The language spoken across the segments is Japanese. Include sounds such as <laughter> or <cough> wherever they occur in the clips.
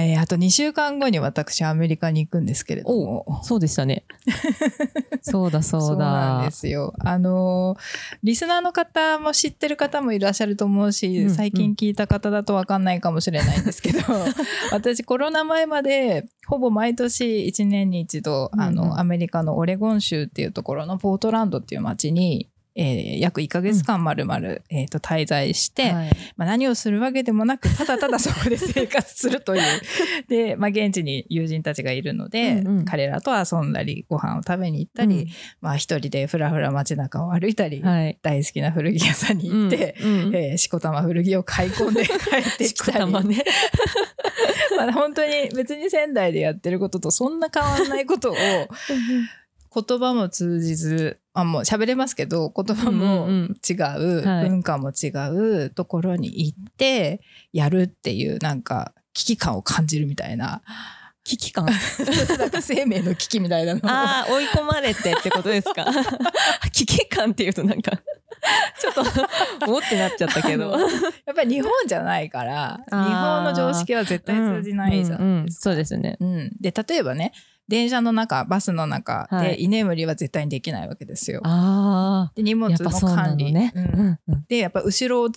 えーあと2週間後に私アメリカに行くんですけれども。そうでしたね。<laughs> そうだそうだ。そうなんですよ。あのーリスナーの方も知ってる方もいらっしゃると思うし、うん最近聞いた方だとわかんないかもしれないんですけど、<laughs> 私コロナ前までほぼ毎年1年に一度、あうんうんの、アメリカのオレゴン州っていうところのポートランドっていう街に、えー約1ヶ月間まるまる、滞在して、はい。まあ、何をするわけでもなくただただ <laughs> そこで生活するという。で、まあ、現地に友人たちがいるので、うんうん。彼らと遊んだりご飯を食べに行ったり、まあ、一人でふらふら街中を歩いたり、はい。大好きな古着屋さんに行って、うんうん。えーしこたま古着を買い込んで <laughs> 帰ってきたり。ね。<laughs> まあ本当に別に仙台でやってることとそんな変わんないことを言葉も通じずあもう喋れますけど言葉もうんうん違う、はい文化も違うところに行ってやるっていうなんか危機感を感じるみたいな危機感？<laughs> なんか生命の危機みたいなのをああ、追い込まれてってことですか？<laughs> 危機感っていうとなんか、ちょっと、おってなっちゃったけど。やっぱり日本じゃないから日本の常識は絶対通じないじゃうんうんうんないですか。そうですね。うんで例えばね電車の中バスの中はい。で居眠りは絶対にできないわけですよ。あで荷あ、物の管理、のね。うん。でやっぱ後ろを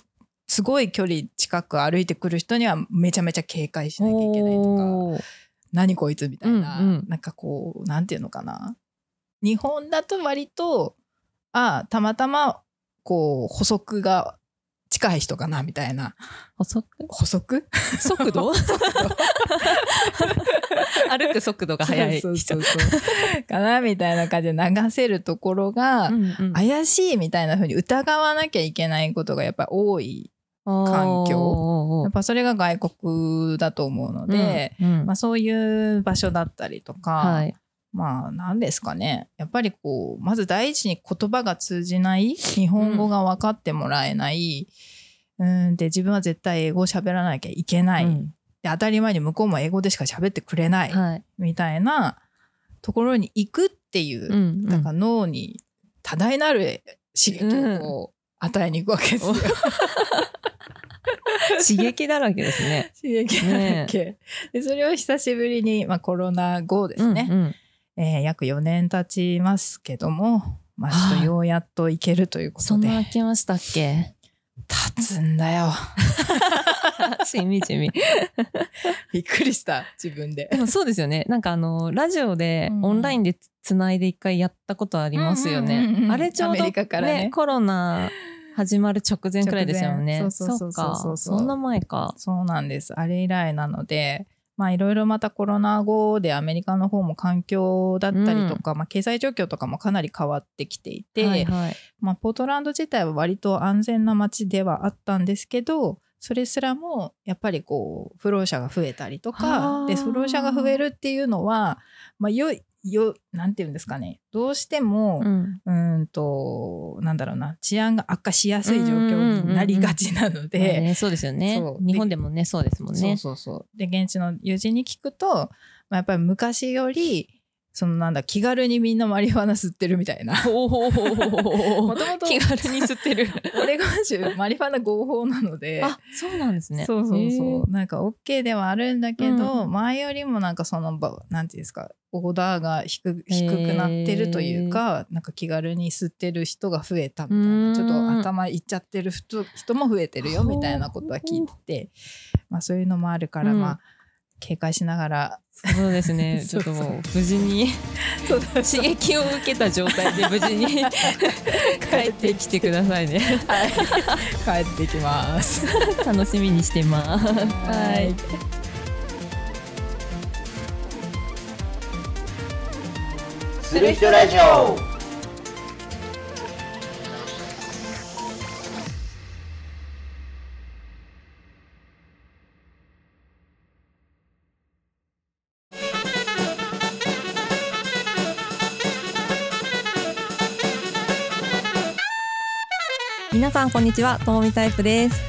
すごい距離近く歩いてくる人にはめちゃめちゃ警戒しなきゃいけないとか何こいつみたいな、うんうん。なんかこうなんていうのかな。日本だと割とあたまたまこう補足が近い人かなみたいな。補足補足速度？<laughs> 歩く速度が速い人。そうそう。そうかなみたいな感じで流せるところが、うんうん。怪しいみたいな風に疑わなきゃいけないことがやっぱり多い環境。やっぱそれが外国だと思うので、うんうん。まあ、そういう場所だったりとか、はい。まあ何ですかね。やっぱりこうまず第一に言葉が通じない日本語が分かってもらえない、うん、で自分は絶対英語を喋らなきゃいけない、うん。で当たり前に向こうも英語でしか喋ってくれない、はい。みたいなところに行くっていう、うんうん。だから脳に多大なる刺激を与えに行くわけですよ。<laughs> 刺激だらけですね。<laughs> 刺激だらけ、でそれを久しぶりに、まあ、コロナ後ですね、うんうんえー約4年経ちますけども、まあ、ちょっとようやっと行けるということでそんな空きましたっけ？経つんだよ <laughs> しみじみ。<laughs> びっくりした自分ででもそうですよね。なんかあの、ラジオでうんオンラインでつないで一回やったことありますようんうんうんうね。んあれちょうどアメリカからねコロナ始まる直前くらいですよね。<laughs> そうそうそう。そうそんな前か。そうなんですあれ以来なのでまあいろいろまたコロナ後でアメリカの方も環境だったりとか、まあ、経済状況とかもかなり変わってきていて、はいはい。まあ、ポートランド自体は割と安全な街ではあったんですけどそれすらもやっぱりこう不老者が増えたりとはあかで不老者が増えるっていうのは、まあ、よいよなんていうんですかねどうしても、うん。うーんとなんだろうな治安が悪化しやすい状況になりがちなので。ねそうですよね。日本でもね、そうですもんね。そうそうそうで現地の友人に聞くと、まあ、やっぱり昔よりそのなんだ気軽にみんなマリファナ吸ってるみたいな。<laughs> おもおともと気軽に吸ってる。<laughs> オレゴン州マリファナ合法なので。あ、そうなんですね。そうそうへそう。なんか OK ではあるんだけど、う前よりもなんかそのばなんていうんですかオーダーが低低くなってるというかなんか気軽に吸ってる人が増えたみたいうん。なちょっと頭いっちゃってる人人も増えてるよみたいなことは聞いてて、まあ、そういうのもあるから、うん。まあ警戒しながらーそうですね。<laughs> ちょっともう無事にそう刺激を受けた状態で無事に <laughs> 帰ってきてくださいね。はい、帰ってきます。<laughs> 楽しみにしてます。はい。する人ラジオこんにちは、ともみタイプです。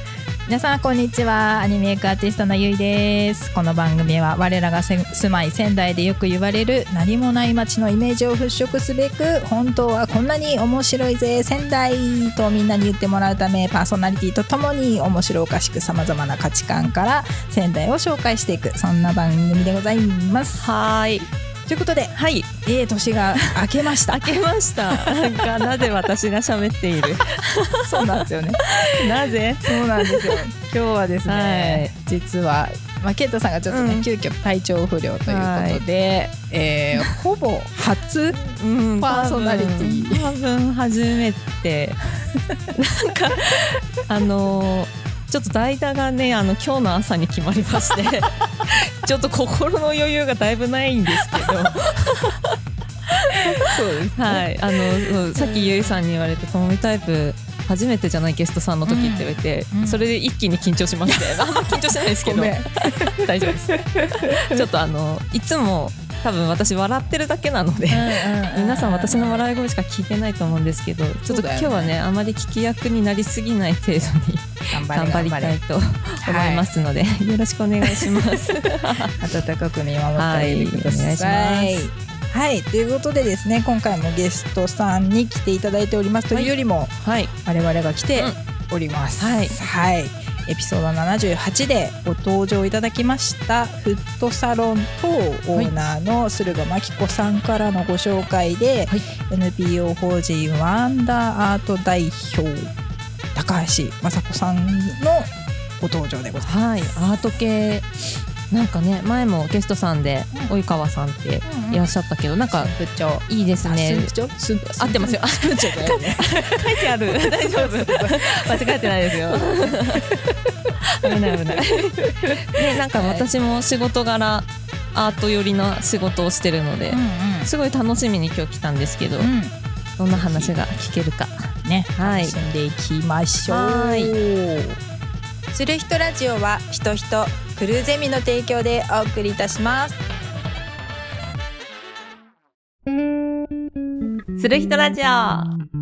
皆さんこんにちはアニメークアーティストのゆいですこの番組は我らがせ住まい仙台でよく言われる何もない街のイメージを払拭すべく本当はこんなに面白いぜ仙台とみんなに言ってもらうためパーソナリティとともに面白おかしくさまざまな価値観から仙台を紹介していくそんな番組でございますはーい。ということではい。ええ年が明けました開けました。なんかなぜ私が喋っている？<laughs> そうなんですよねなぜ？そうなんですよ。今日はですね、は実は、まあ、ケイトさんがちょっとね、うん急遽体調不良ということで、えーほぼ初うんパーソナリティ多分多分初めて <laughs> なんかあのーちょっと代打がねあの今日の朝に決まりまして <laughs> ちょっと心の余裕がだいぶないんですけど。そうですはいあのさっきゆいさんに言われて「トモミタイプ初めてじゃないゲストさんの時」って言われて、うん。うん。それで一気に緊張しまして。<laughs> あんま緊張してないですけど。<laughs> 大丈夫です。ちょっとあのいつも多分私笑ってるだけなので、皆さん私の笑い声しか聞いてないと思うんですけどちょっと今日はねあまり聞き役になりすぎない程度に頑張りたいと思いますので、よろしくお願いします。<laughs> 温かく見守ってください。はい。お願い。しはい、ということでですね今回もゲストさんに来ていただいております。というよりも、はい、我々が来ております。はい。はい。エピソード78でご登場いただきましたフットサロンとオーナーの駿河真紀子さんからのご紹介で、はい NPO 法人ワンダーアート代表高橋雅子さんのご登場でございます。はい、アート系なんかね前もゲストさんでうん及川さんっていらっしゃったけど、なんか部長いいですね。長す合ってますよ。書いてある。大丈夫。間違えてないですよ。危ない危ない。ね、なんか私も仕事柄アート寄りの仕事をしてるので、すごい楽しみに今日来たんですけど、うんどんな話が聞けるか。ね、はい楽しんでいきましょう。する人ラジオは人人クルーゼミの提供でお送りいたします。する人ラジオ。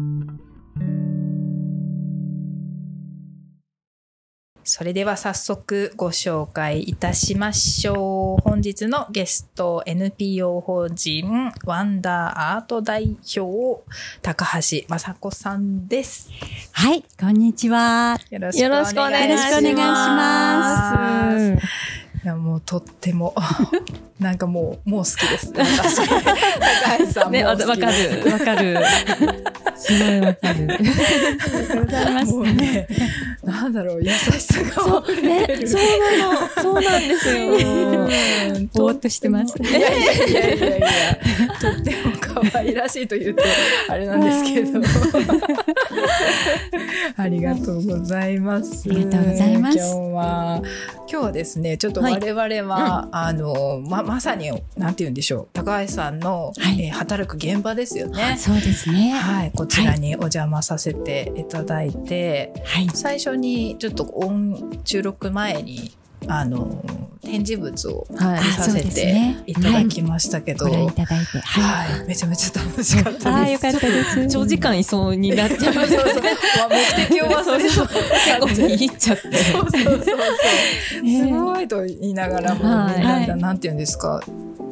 それでは早速ご紹介いたしましょう。本日のゲスト NPO 法人ワンダーアート代表高橋雅子さんです。はい、こんにちは。よろしくお願いします。よろしくお願いしますいやもうとっても <laughs> なんかもうもう好きです。私 <laughs> 高橋さんもね、わう好きかです。る、わかる。すごいわかる。<laughs> ございますもうね、なんだろう、優しさがそう、ね、そうなの、そうなんですよ。うんぼーっとしてますいやいやいやいやいや、とっても可愛らしいと言ってあれなんですけど。ありがとうございます。ありがとうございます今日は今日はですね、ちょっとはい我々は、あのままさになんて言うんでしょう、高橋さんの、はいえー働く現場ですよね。そうですね。はい、こちらにお邪魔させていただいて、はい。最初にちょっと音収録前にあの展示物をさせてねいただきましたけど、ご覧いはいただいて。はい。めちゃめちゃ楽しかったです。ああ、よかったです。長時間いそうになっちゃう。<laughs> そうそうそう目的を忘れそう結構見入っちゃって。そうそうそうそう。ね <laughs> すごいと言いながらも、なはいなんて言うんですか、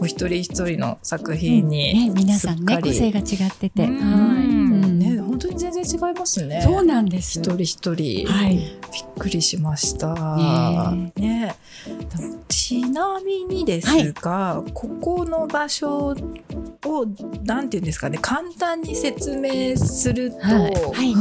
お一人一人の作品に、ね、皆さんね、個性が違ってて。うんうんね、本当に全然違いますね。そうなんです。一人一人、はい。びっくりしました。ねねちなみにですが、ここの場所をなんていうんですかね簡単に説明すると、はいはい。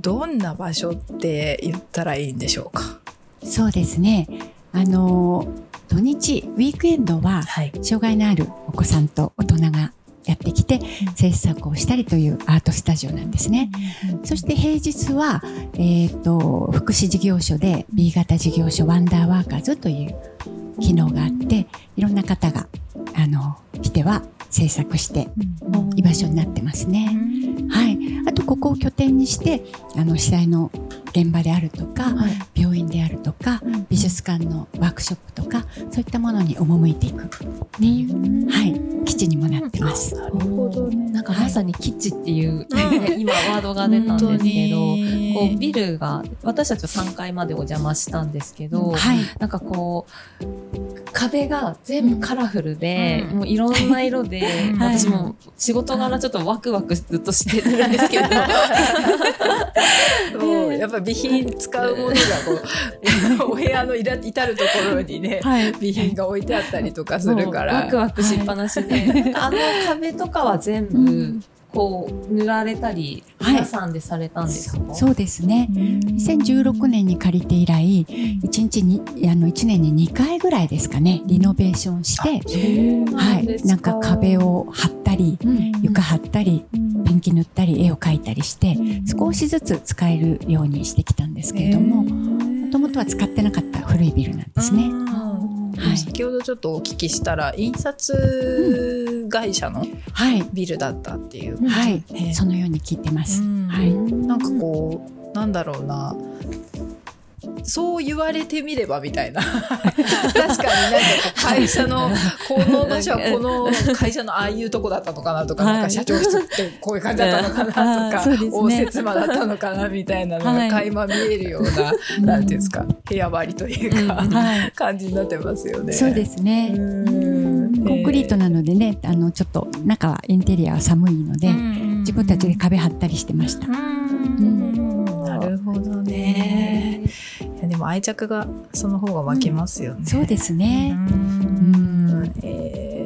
どんな場所って言ったらいいんでしょうか？そうですね。あの、土日、ウィークエンドは、はい。障害のあるお子さんと大人がやってきて制作をしたりというアートスタジオなんですね。そして平日は、えっ、と、福祉事業所で B 型事業所ワンダーワーカーズという機能があって、いろんな方が、あの、来ては制作して居場所になってますね。はい。あと、ここを拠点にして、あの、被災の現場であるとか、はい。病院であるとか、か美術館のワークショップとかそういったものに赴いていくっていう、はい、基地にもなってます。なるほどね。なんかまさに基地っていう、<laughs> 今ワードが出たんですけど、こうビルが私たちは3階までお邪魔したんですけど、はい、なんかこう壁が全部カラフルで、うん。もういろんな色で、<laughs> はい。私も仕事柄ちょっとワクワクずっとしてるんですけど、<laughs> もうやっぱ備品使うものがこうお部屋のいら至るところにね、<laughs> はい。備品が置いてあったりとかするから。ワクワクしっぱなしで、なんかあの壁とかは全部、うんこう塗られたり、はい。皆さんでされたんですか、そうですね。2016年に借りて以来、1日にあの1年に2回ぐらいですかね、リノベーションして、はい、なんか壁を貼ったり、床貼ったり、ペンキ塗ったり、絵を描いたりして、少しずつ使えるようにしてきたんですけれども、もともとは使ってなかった古いビルなんですね。はい。先ほどちょっとお聞きしたら印刷会社のはい、ビルだったっていう。はい。えー、そのように聞いてます。うん。はい、なんかこうなんだろうな。そう言われてみればみたいな。<laughs> 確かになんか会社のこの場所はこの <laughs> 会社のああいうとこだったのかなとか,、はい。なんか社長室ってこういう感じだったのかなとか、<laughs> あーそうですね。応接間だったのかなみたいなのはい。が垣間見えるような、なんていうんですか部屋割りというか、はい、感じになってますよね。そうですね。うんコンクリートなのでね、あのちょっと中はインテリアは寒いので、自分たちで壁張ったりしてました。うんなるほどね。いやでも愛着がその方が湧きますよね。そうですね。うんえー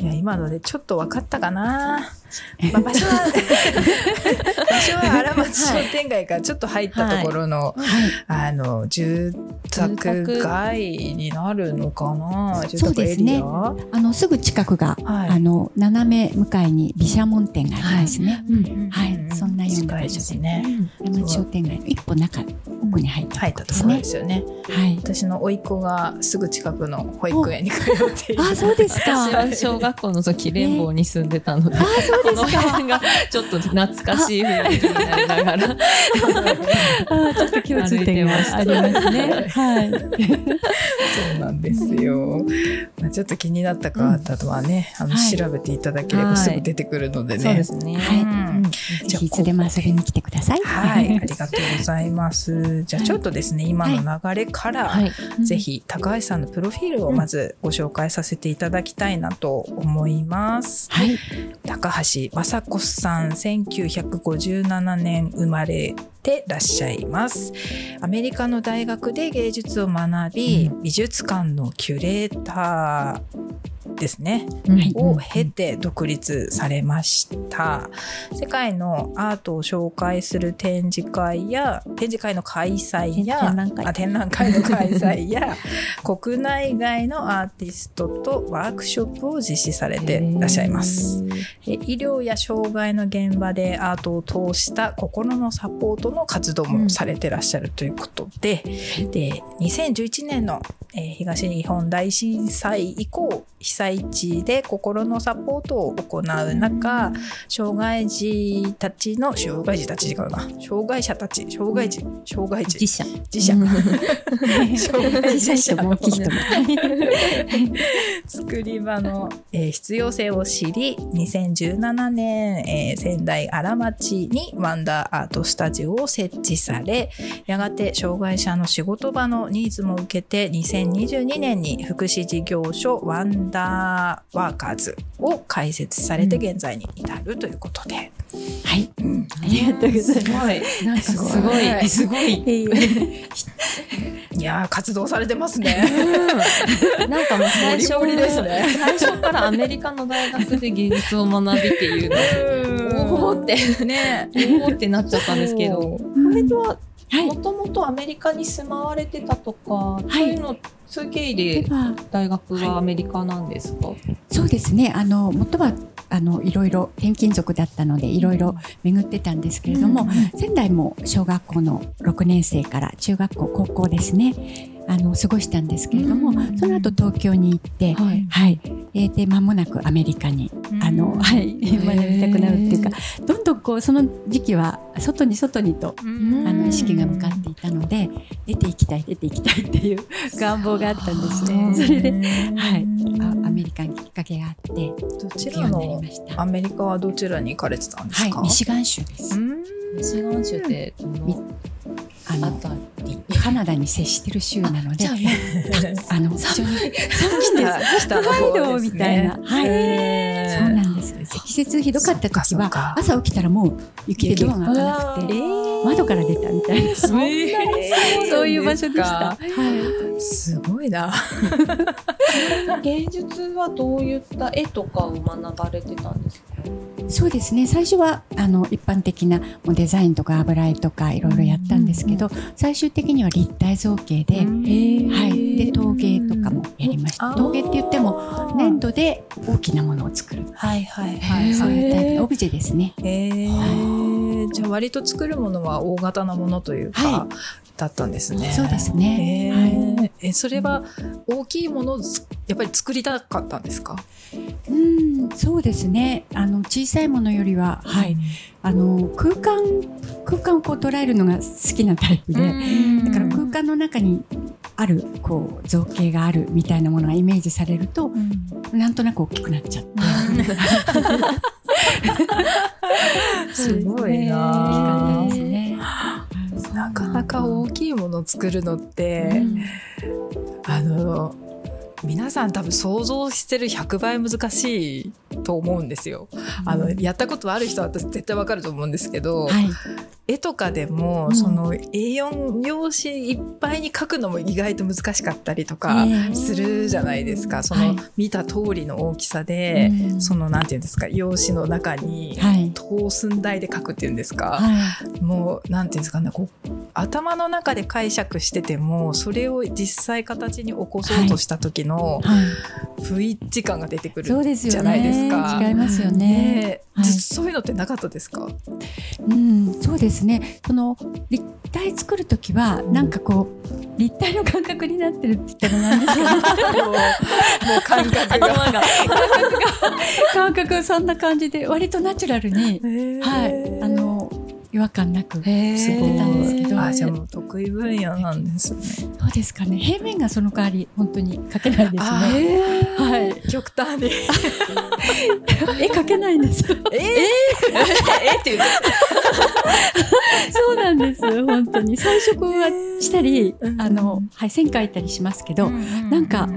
いや今のでちょっと分かったかな。<laughs> まあ、場所は <laughs> 場所は荒町商店街からちょっと入ったところの、あの住宅街になるのかな？住宅エリア？あのすぐ近くが、はいあの斜め向かいに毘沙門店がありますね。うんはいそんなような場所ですね。山町商店街の一歩中奥に入った入ったところですよね。はい。私の甥っ子がすぐ近くの保育園に通っている。あ、そうですか。私は小学校の時連邦に住んでたので、あ、そうこのですか。辺がちょっと懐かしい雰囲気になりながらあ、ちょっと共通点がありますね。はい。そうなんですよ。まあちょっと気になった方はね、あのはい調べていただければすぐ出てくるのでね。そうですね。はいうんぜひいつでも遊びに来てください。はい、ありがとうございます。じゃあちょっとですね、今の流れから、はい。ぜひ高橋さんのプロフィールをまずご紹介させていただきたいなと思います。はい。高橋雅子さん1957年生まれてらっしゃいます。アメリカの大学で芸術を学び、美術館のキュレーターですね、はいを経て独立されました。世界のアートを紹介する展示会や展示会の開催や展覧会。あ展覧会の開催や <laughs> 国内外のアーティストとワークショップを実施されていらっしゃいます。で医療や障害の現場でアートを通した心のサポートの活動もされてらっしゃるということで,、で2011年の、えー東日本大震災以降被災地で心のサポートを行う中障害児たちの障害児たち違うな？障害者たち障害児？障害児？自社。自社。<laughs> 障害児者の大きい人。も。<laughs> 作り場の、えー必要性を知り2017年、えー仙台荒町にワンダーアートスタジオを設置されやがて障害者の仕事場のニーズも受けて2022年に福祉事業所ワンダーワーカーズを開設されて現在に至るということで、はい。うんありがとうございます。すごい。なんかすごはいい。すごい。いやー活動されてますね。なんかもう最初ね最初からアメリカの大学で芸術を学びっていうのおおってね。おおってなっちゃったんですけど。これははい。も。ともとアメリカに住まわれてたとか、そういうのそういう経緯ででは、大学はアメリカなんですか、そうですね。あの元はあのいろいろ転勤族だったのでいろいろ巡ってたんですけれども、仙台も小学校の6年生から中学校高校ですねあの過ごしたんですけれども、うん。その後東京に行って、はい。はい、えーで間もなくアメリカに、あのはい学びたくなるっていうか、どんどんこうその時期は外に外にと。うん。あの意識が向かっていたので出ていきたい出ていきたいっていう願望があったんですね。それで、はい、あアメリカにきっかけがあってどちらの。アメリカはどちらに行かれてたんですか、はい、ミシガン州です。うん。ミシガン州ってどのあのあたりカナダに接してる州なので、あもあの非常に下下の方ですねみたいな。はい。そうなんです。積雪ひどかった時は朝起きたらもう雪でドアが開かなくて窓から出たみたいな。そんなにそういう場所でした。ははい。すごいな。<laughs> 芸術はどういった絵とかを学ばれてたんですか？い、そうですね。最初はあの一般的なデザインとか油絵とかいろいろやったんですけど、最終的には立体造形で、はい。で陶芸とかもやりました。あー陶芸って言っても粘土で大きなものを作る。はいはいは、はいいそういうタイプオブジェですね。ーじゃあ割と作るものは大型なものというか、はだったんですね。そうですね。へはいーえそれは大きいものをつやっぱり作りたかったんですか？うん、そうですね。あの小さいものよりは、はい、あの空間空間をこう捉えるのが好きなタイプで、だから空間の中にあるこう造形があるみたいなものがイメージされると、なんとなく大きくなっちゃって、<laughs> すごいな。なかなか大きいものを作るのって、うん。あの皆さん多分想像してる100倍難しいと思うんですよ。あのやったことある人は私絶対わかると思うんですけど、はい、絵とかでも、うん。その A4 用紙いっぱいに書くのも意外と難しかったりとかええ。するじゃないですか。その、はい見た通りの大きさで、うん。そのなんていうんですか用紙の中にはい、等寸大で書くっていうんですか。はい、もうなんていうんですかねこう頭の中で解釈しててもそれを実際形に起こそうとした時のはい、不一致感が出てくるそうですよね。じゃないですか。違いますよね。はいずそういうのってなかったですか？うん、そうですね。その立体作るときは、なんかこう立体の感覚になってるって言ったらなんですけど、も <laughs> うもう感覚が。感覚はそんな感じで割とナチュラルに、はい、あの違和感なく。すごいたんですけどあじゃあもう得意分野なんですね。どうですかね。平面がその代わり本当に描けないですあね。ーはい。極端に。<laughs> 絵描けないんです。えー、<laughs> えって言うそうなんです。本当に彩色はしたりう、んあのはい線描いたりしますけど、なんか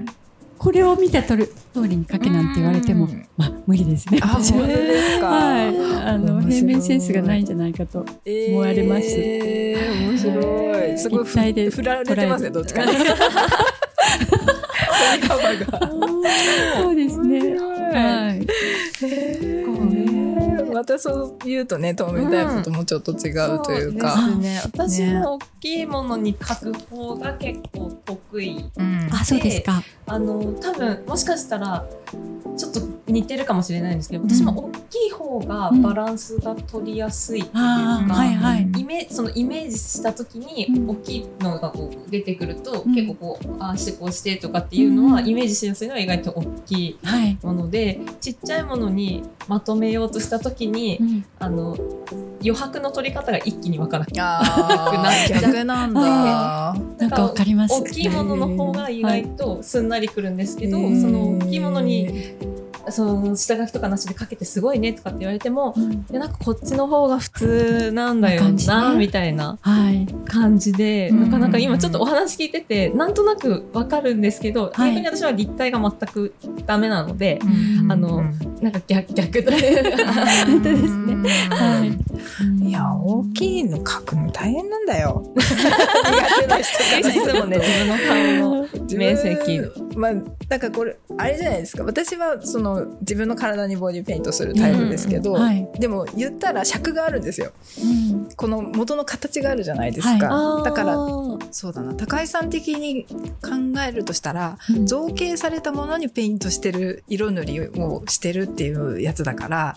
これを見たとる通りに描けなんて言われてもうん、まあ無理ですね。あ本当ですか？はい、あの平面センスがないんじゃないかと。思われますえー面白い。すごい立体でふ振られてますねどっちか。<laughs> そうですね。面白いはい。またそう言うとね、透明タイプともちょっと違うというか。そうですね。私も大きいものに描く方が結構得意。うんあ、そうですか。あの多分もしかしたらちょっと似てるかもしれないんですけど、私も大きい方がバランスが取りやすいっていうか。はいはい。イメそのイメージした時にうん大きいのがこう出てくると、うん結構こうああしてこうしてとかっていうのは、うんイメージしやすいのは意外と大きいはい。ものでちっちゃいものにまとめようとした時に、うんあの余白の取り方が一気にわからない。あー逆なんだ。なんかわかります。大きいものの方が意外とすんなりくるんですけど、その大きいものにその下書きとかなしでかけてすごいねとかって言われても、うん。いやなんかこっちの方が普通なんだよな、ね。みたいなはい。感じで、うん。なかなか今ちょっとお話聞いててなんとなくわかるんですけど、はい。逆に私は立体が全くダメなので、うん。あのなんか逆逆というか。本当ですね。はい。いや大きいの書くの大変なんだよ。<laughs> 苦手な人いつもね自分の顔の面積まあなんかこれあれじゃないですか。私はその自分の体にボディペイントするタイプですけど、はい。でも言ったら尺があるんですよ。うん。この元の形があるじゃないですか、はだからそうだな。高井さん的に考えるとしたらうん。造形されたものにペイントしてる色塗りをしてるっていうやつだから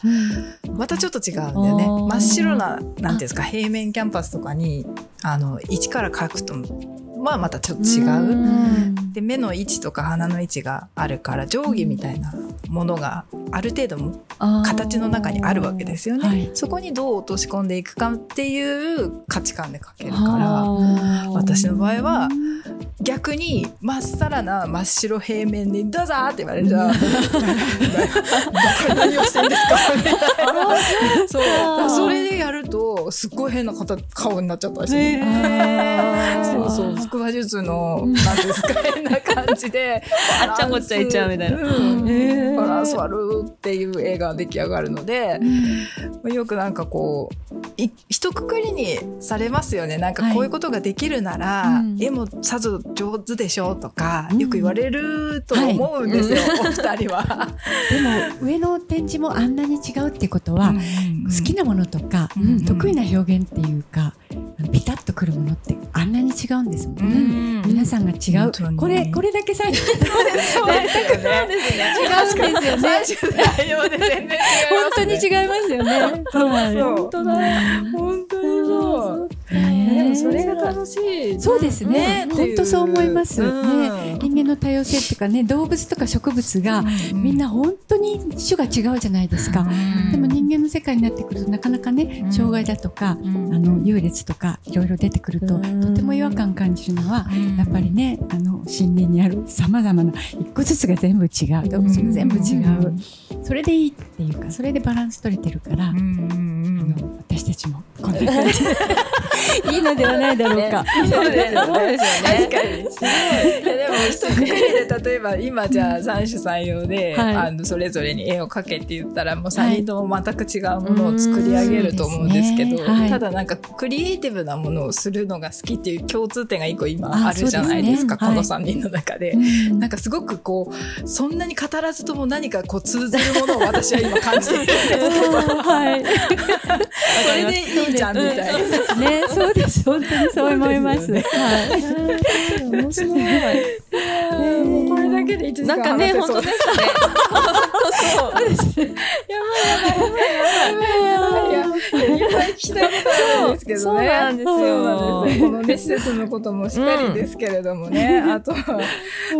またちょっと違うんだよね。真っ白ななんていうんですか平面キャンパスとかにあの一から描くともはまたちょっと違う。で目の位置とか鼻の位置があるから定規みたいなものがある程度も形の中にあるわけですよね、はい。そこにどう落とし込んでいくかっていう価値観で描けるから私の場合は逆にまっさらな真っ白平面に「どうぞ!」って言われるじゃん「どこれ何をしてんですか?」そう。それでやるとすっごい変な方顔になっちゃったりして、<laughs> そうそう腹話術のなん。ですか変な感じで <laughs> あっちゃこっちゃいっちゃうみたいな。バランス悪いっていう映画が出来上がるので、よくなんかこうい一括りにされますよね。なんかこういうことができるなら、うん。絵もさぞ上手でしょとか、うん。よく言われると思うんですよ、お二人は。<laughs> でも上の展示もあんなに違うってことは、好きなものとか、うん。得意な表現っていうかピタッとくるものってあんなに違うんですもんね。うん皆さんが違うこれこれだけ最初そうですよね。違うんですよね。本当に違いますよね。本当だ本当にそう。ねでもそれが楽しい。そうですね。本当そう思います。うんね、人間の多様性っていうかね、動物とか植物がみんな本当に種が違うじゃないですか。でも人間の世界になってくるとなかなかね、うん障害だとか、うんあの優劣とかいろいろ出てくると、うんとても違和感感じるのは、うん。やっぱりね、あの森林にあるさまざまな一個ずつが全部違う、動物も全部違う。それでいいっていうか、それでバランス取れてるから、うんの私たちもこんな感じでいいのではないだろうか。そうですよね。そうですよね確かに。すごい。いやでも一括りで例えば今じゃあ三種三様で、はいあのそれぞれに絵を描けって言ったらもう三人とも全く違うものを作り上げると思うんですけど、はいただなんかクリエイティブなものをするのが好きっていう共通点が一個今ああるじゃないですか。この三人の中で。うんなんかすごくこうそんなに語らずとも何かこう通ずるものを私は今感じてるんですけど、<laughs> はい。それでいいじゃんみたいな。ね、そうです。本当にそう思います。はい。面白い。もうこれだけで1時間なんかね話せそうですね。本当そう。いやいやいっぱい聞きたいことあるんですけどね。そうなんですよこのね、施設のこともしっかりですけれどもね。あとは、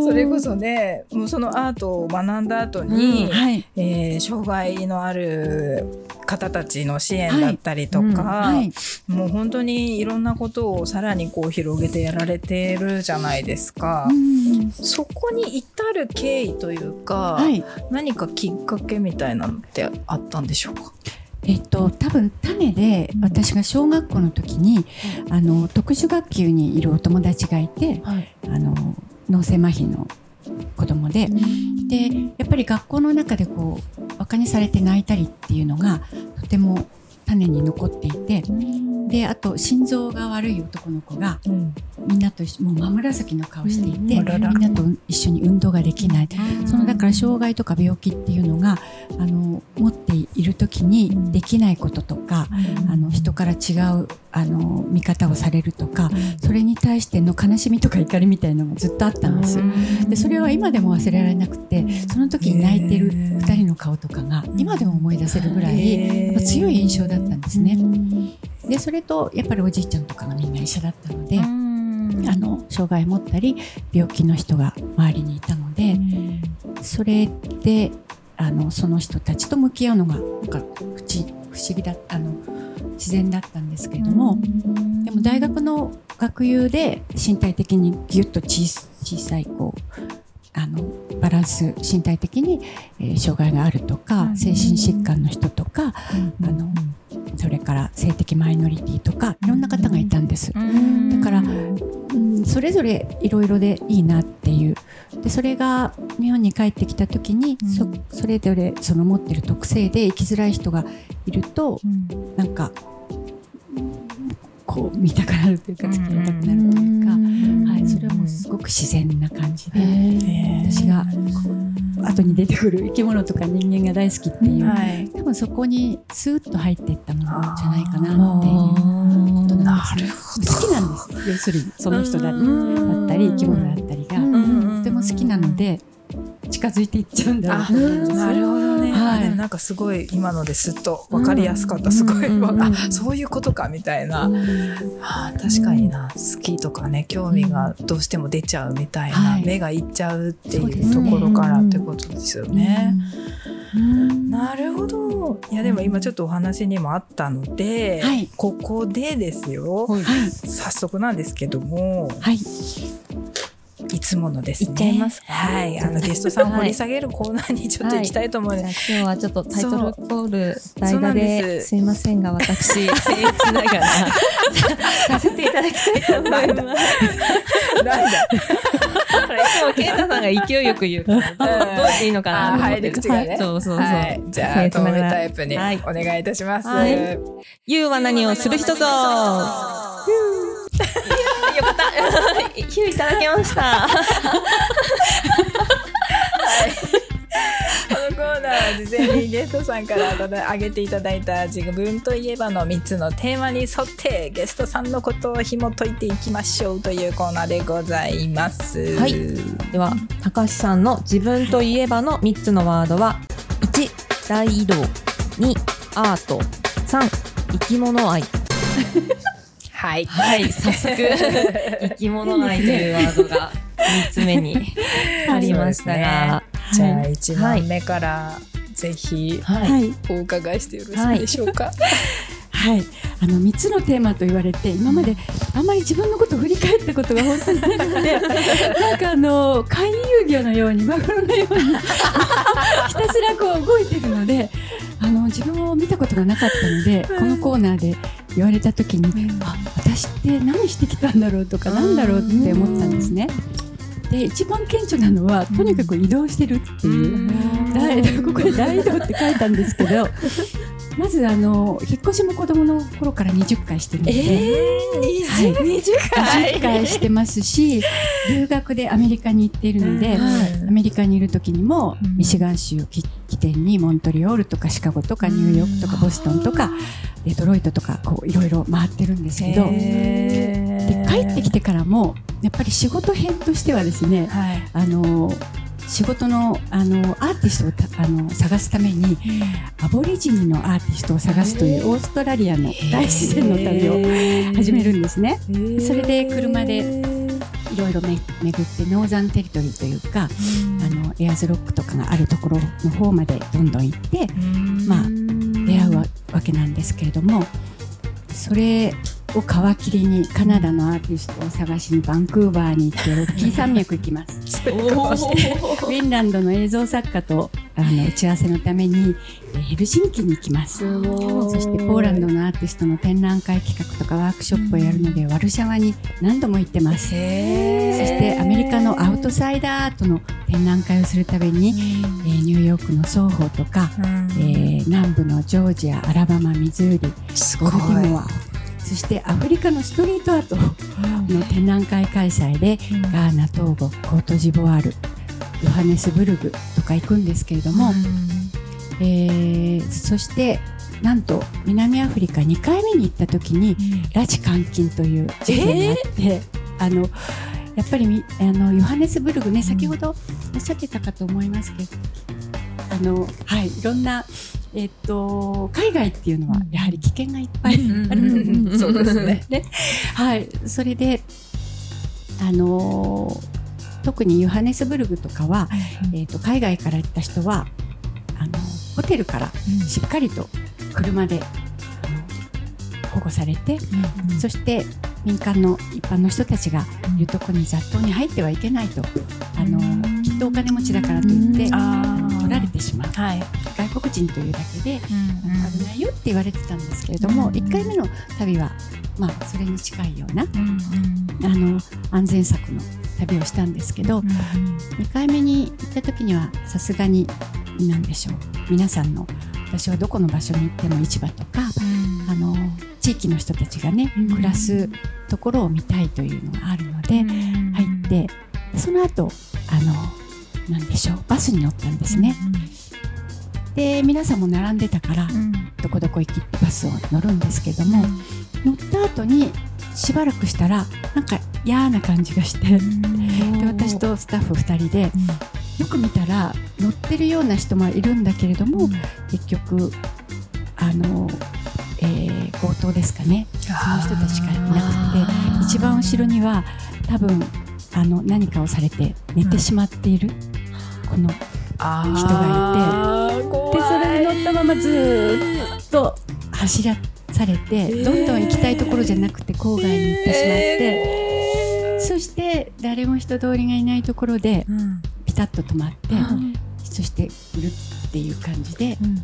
それこそね、もうそのアートを学んだ後に、はい。えー障害のある方たちの支援だったりとか、はい。もう本当にいろんなことをさらにこう広げてやられてるじゃないですか。うんそこに至る経緯というか、はい。何かきっかけみたいなのってあったんでしょうか？えっと、多分種で私が小学校の時に、あの特殊学級にいるお友達がいて、はい。あの脳性麻痺の子供で、でやっぱり学校の中でこうバカにされて泣いたりっていうのがとても種に残っていて、であと心臓が悪い男の子がうん。みんなと一緒もう真紫の顔していて、みんなと一緒に運動ができない、そのだから障害とか病気っていうのがあの持っている時にできないこととか、あの人から違うあの見方をされるとか、それに対しての悲しみとか怒りみたいなのがずっとあったんです。でそれは今でも忘れられなくてその時に泣いてる2人の顔とかが今でも思い出せるぐらい強い印象だったんですね。でそれとやっぱりおじいちゃんとかがみんな医者だったので、あの障害を持ったり病気の人が周りにいたので、それであのその人たちと向き合うのがなんか不思不思議だあの自然だったんですけれども、でも大学の学友で身体的にギュッと小小さいこうあのバランス身体的に、えー障害があるとか、うん。精神疾患の人とか、あのそれから性的マイノリティとかいろんな方がいたんです。だからうん、それぞれいろいろでいいなっていう。でそれが日本に帰ってきた時に、うん。そそれぞれその持ってる特性で生きづらい人がいるとなんかこう見たくなるというか付き合いたくなるというか、はい、それはもうすごく自然な感じで私が後に出てくる生き物とか人間が大好きっていう、はい。多分そこにスーッと入っていったものじゃないかなっていうことなんですね。好きなんです要するにその人だだったり生き物だったりが。とても好きなので近づいていっちゃうんだろう。なるほどね、はい。なんかすごい今のですっと分かりやすかった、すごい、うん。うんうん。あそういうことかみたいな、あ確かにな。好きとかね興味がどうしても出ちゃうみたいな、はい。目がいっちゃうっていうところからってことですよね。うん。なるほど。いやでも今ちょっとお話にもあったので、はい。ここでですよ、はいはい。早速なんですけどもはいいつものですね。いっちゃいます。かはい。あのゲストさんを掘り下げるコーナーにちょっと行きたいと思う。ので、じゃあ今日はちょっとタイトルコール代打んでです。すいませんが私 <laughs> 僭越ながら。させていただきたいと思います。<laughs> なんだ。ほらいつも健太さんが勢いよく言うからど <laughs> うどうしていいのかなと思って口がね。そうそうそう。はい、じゃあ僭越ながら。透明タイプにおはい。願いいたします。はい。は何をする人ぞ。よかった。ヒューいただきました。このコーナーは事前にゲストさんからただ挙げていただいた自分といえばの3つのテーマに沿ってゲストさんのことを紐解いていきましょうというコーナーでございます。はいでは高橋さんの自分といえばの3つのワードは1大移動2アート3生き物愛はい。はい早速 <laughs> 生き物愛というワードが3つ目に <laughs> ありましたが、じゃあはい。1問目からぜひはい。はい。お伺いしてよろしいでしょうか？はい、あの3つのテーマと言われて今まであんまり自分のことを振り返ったことが本当になくて <laughs> なんかあの回遊魚のようにマグロのようにひたすらこう動いてるので自分を見たことがなかったのでこのコーナーで言われた時に、あ私って何してきたんだろうとかなんだろうって思ったんですね。で一番顕著なのはとにかく移動してるっていう。大 <laughs> ここで大移動って書いたんですけどまずあの引っ越しも子供の頃から20回してるので、はい、20回してますし留学でアメリカに行っているので、アメリカにいる時にも、うん。ミシガン州を起起点にモントリオールとかシカゴとかニューヨークとかボストンとかデトロイトとかこういろいろ回ってるんですけど。で帰ってきてからもやっぱり仕事編としてはですねはい。あの仕事のあのアーティストをたあの探すためにアボリジニのアーティストを探すというオーストラリアの大自然の旅を始めるんですね。それで車でいろいろめ巡ってノーザンテリトリーというかあのエアーズロックとかがあるところの方までどんどん行ってまあ出会うわわけなんですけれどもそれを皮切りにカナダのアーティストを探しにバンクーバーに行ってロッキー山脈行きます。<laughs> そしてフィンランドの映像作家とあの打ち合わせのためにえーヘルシンキに行きます。そしてポーランドのアーティストの展覧会企画とかワークショップをやるのでワルシャワに何度も行ってます。そしてアメリカのアウトサイダーアートの展覧会をするために、えーニューヨークのソーホーとか、えー南部のジョージア、アラバマ、ミズーリ、ボルティモア、そしてアフリカのストリートアートの展覧会開催で、ガーナ、トーゴ、コートジボワール、ヨハネスブルグとか行くんですけれども、えーそしてなんと南アフリカ2回目に行った時に拉致監禁という事件があって、あのやっぱりみあのヨハネスブルグね先ほどおっしゃってたかと思いますけど、あのはいいろんなえっと海外っていうのはやはり危険がいっぱいある。そうですね。<laughs> ね、はい、それで、あのー特にヨハネスブルグとかは、えー、と海外から行った人はあのホテルからしっかりと車で、保護されて、そして民間の一般の人たちがいるところに雑踏に入ってはいけないと、あのっとお金持ちだからといって、取られてしまう。はい。外国人というだけで危ないよって言われてたんですけれども、うん。1回目の旅は、まあ、それに近いようなあの安全策の旅をしたんですけど、2回目に行った時にはさすがに何でしょう皆さんの私はどこの場所に行っても市場とか、あの地域の人たちがね、うん。暮らすところを見たいというのがあるので、入ってその後あの何でしょう？バスに乗ったんですね。で皆さんも並んでたから、どこどこ行きってバスを乗るんですけども、乗った後にしばらくしたらなんか嫌な感じがして、で私とスタッフ2人でよく見たら乗ってるような人もいるんだけれども、結局あの、えー強盗ですかね。その人たちしかいなくて一番後ろには多分あの何かをされて寝てしまっている、こので人がいてでそれに乗ったままずーっと走らされて、どんどん行きたいところじゃなくて郊外に行ってしまって、そして誰も人通りがいないところでピタッと止まって、そして売るっていう感じで、あの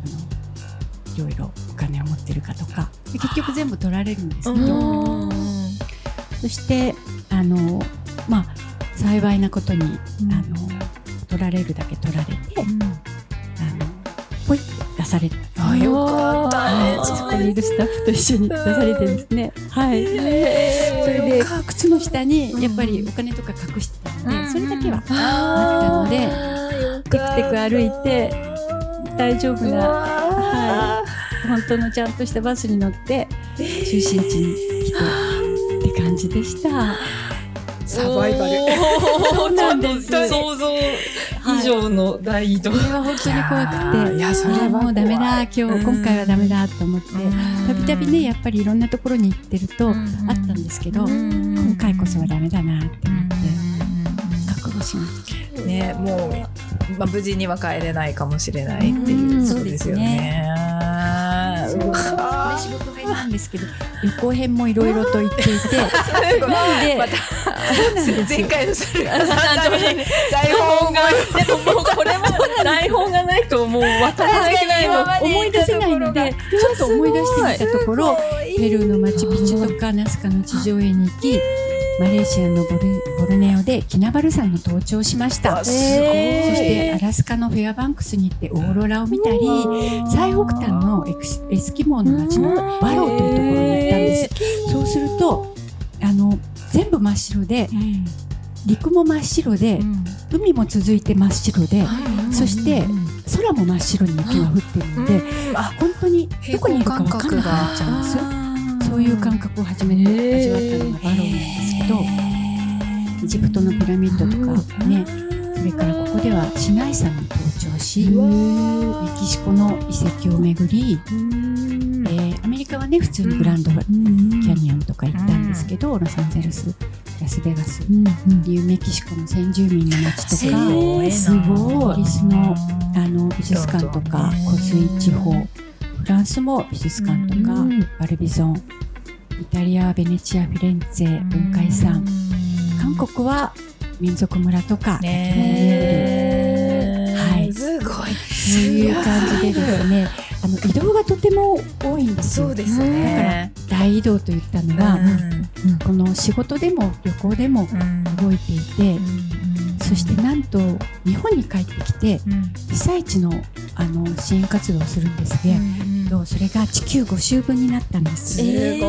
いろいろお金を持ってるかとかで結局全部取られるんですけど、そしてあのまあ幸いなことに、あの取られるだけ取られて、あのポイッて出されて。あよかったねはいそこにいるスタッフと一緒に出されてですね。はい。それで靴の下にやっぱりお金とか隠してたので、それだけはあったので、テクテク歩いて大丈夫な、はい、本当のちゃんとしたバスに乗って中心地に来てって感じでした。サバイバル。そうなんです想像以上の大移動。これは本当に怖くて、いやそれはもうダメだ、今日、うん。今回はダメだと思って、うん。たびたびね、やっぱりいろんなところに行ってると、あったんですけど、今回こそはダメだなって思って、覚悟しました。ねもう、まあ、無事には帰れないかもしれないっていう。うん。そうですよね。う。わこれ仕事入なんですけど、旅行編もいろいろと言っていて、<laughs> なんで。前回のそれが台本が。でももうこれも台本がないともう渡らないないの思い出せないので、ちょっと思い出してみたところ、ペルーのマチュピチュとかナスカの地上絵に行き、マレーシアのボルボルネオでキナバル山の登頂をしました。そしてアラスカのフェアバンクスに行ってオーロラを見たり、最北端のエスキモーの町のバローというところに行ったんです。そうすると、あの全部真っ白で、陸も真っ白で、海も続いて真っ白で、そして空も真っ白に雪が降ってるので、あ本当にどこにいるか分かんなくなっちゃうんですよ。そういう感覚を初めて味わったのがバローなんですけど、エジプトのピラミッドとかね、それからここでは市内山に登頂し、メキシコの遺跡を巡り、えーアメリカはね普通にグランドキャニオンとか行ったんですけど、ロサンゼルス、ラスベガス、ニューメキシコの先住民の街とか、ごいな。すごい。イギリスのあの美術館とか湖水地方。フランスも美術館とか、バルビゾンイタリアはベネチアフィレンツェ文化遺産韓国は民族村とか、ねはい。すごい。そういう感じでですねあの移動がとても多いんですよそうですね。大移動といったのは、うんこの仕事でも旅行でもうん。動いていて、そしてなんと日本に帰ってきて被災地のあの支援活動をするんですけど、それが地球5周分になったんです。すごい。移動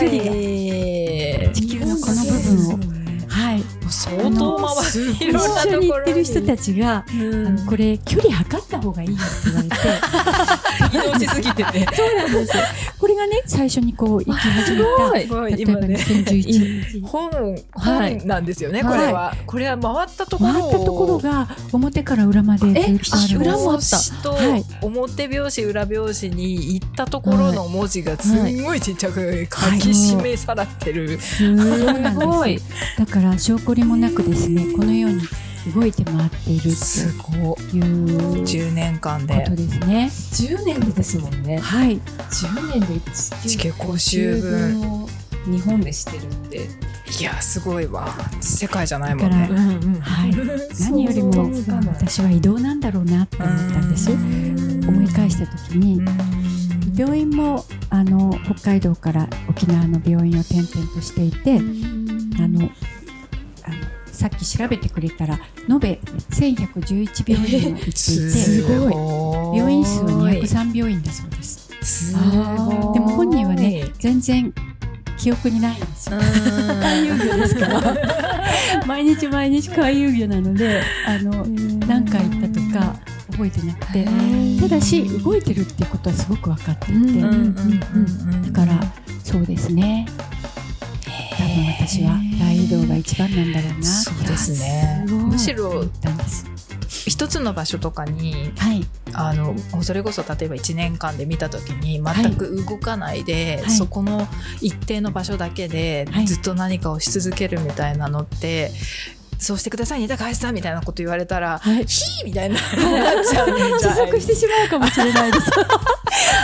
距離が。地球 move. 相当回る一緒に行ってる人たちが、あのこれ距離測った方がいいよって言われて。移動しすぎてて。そうなんです。よこれがね最初にこう行き始めた。すごい。例えば今ね。2011年。本はい本なんですよね。はい。これは。これは回ったところ。を回ったところが表から裏までずっとあるんです。裏もあった表紙とはい表表紙裏表紙に行ったところの文字がすんごいちっちゃく書き示されてるすごいだから証拠りもなくですねこのように動いて回っているすごいう10年間こでとですね。10年で。ですもんね。はい。10年で地球公衆分を日本でしてるって。いやすごいわ。世界じゃないもだからんねん。はい。何よりも私は移動なんだろうなって思ったんです。思い返した時に病院もあの北海道から沖縄の病院を転々としていてあのさっき調べてくれたら延べ1111病院を行っていてすごい。病院数は203病院だそうです。すでも本人はね全然記憶にないんですよ。回遊魚ですから。<laughs> 毎日毎日回遊魚なのであの何回行ったとか覚えてなくて。ただし動いてるっていうことはすごく分かっていて、うんだからそうですね。多分私は大大移動が一番なんだろうな。そうですね。むしろ一つの場所とかにはい。あのそれこそ例えば1年間で見た時に全く動かないで、はい。そこの一定の場所だけではい。ずっと何かをし続けるみたいなのって、そうしてくださいね高橋さんみたいなこと言われたらはい「ひーみたいになっちゃうんじゃ持続してしまうかもしれないです。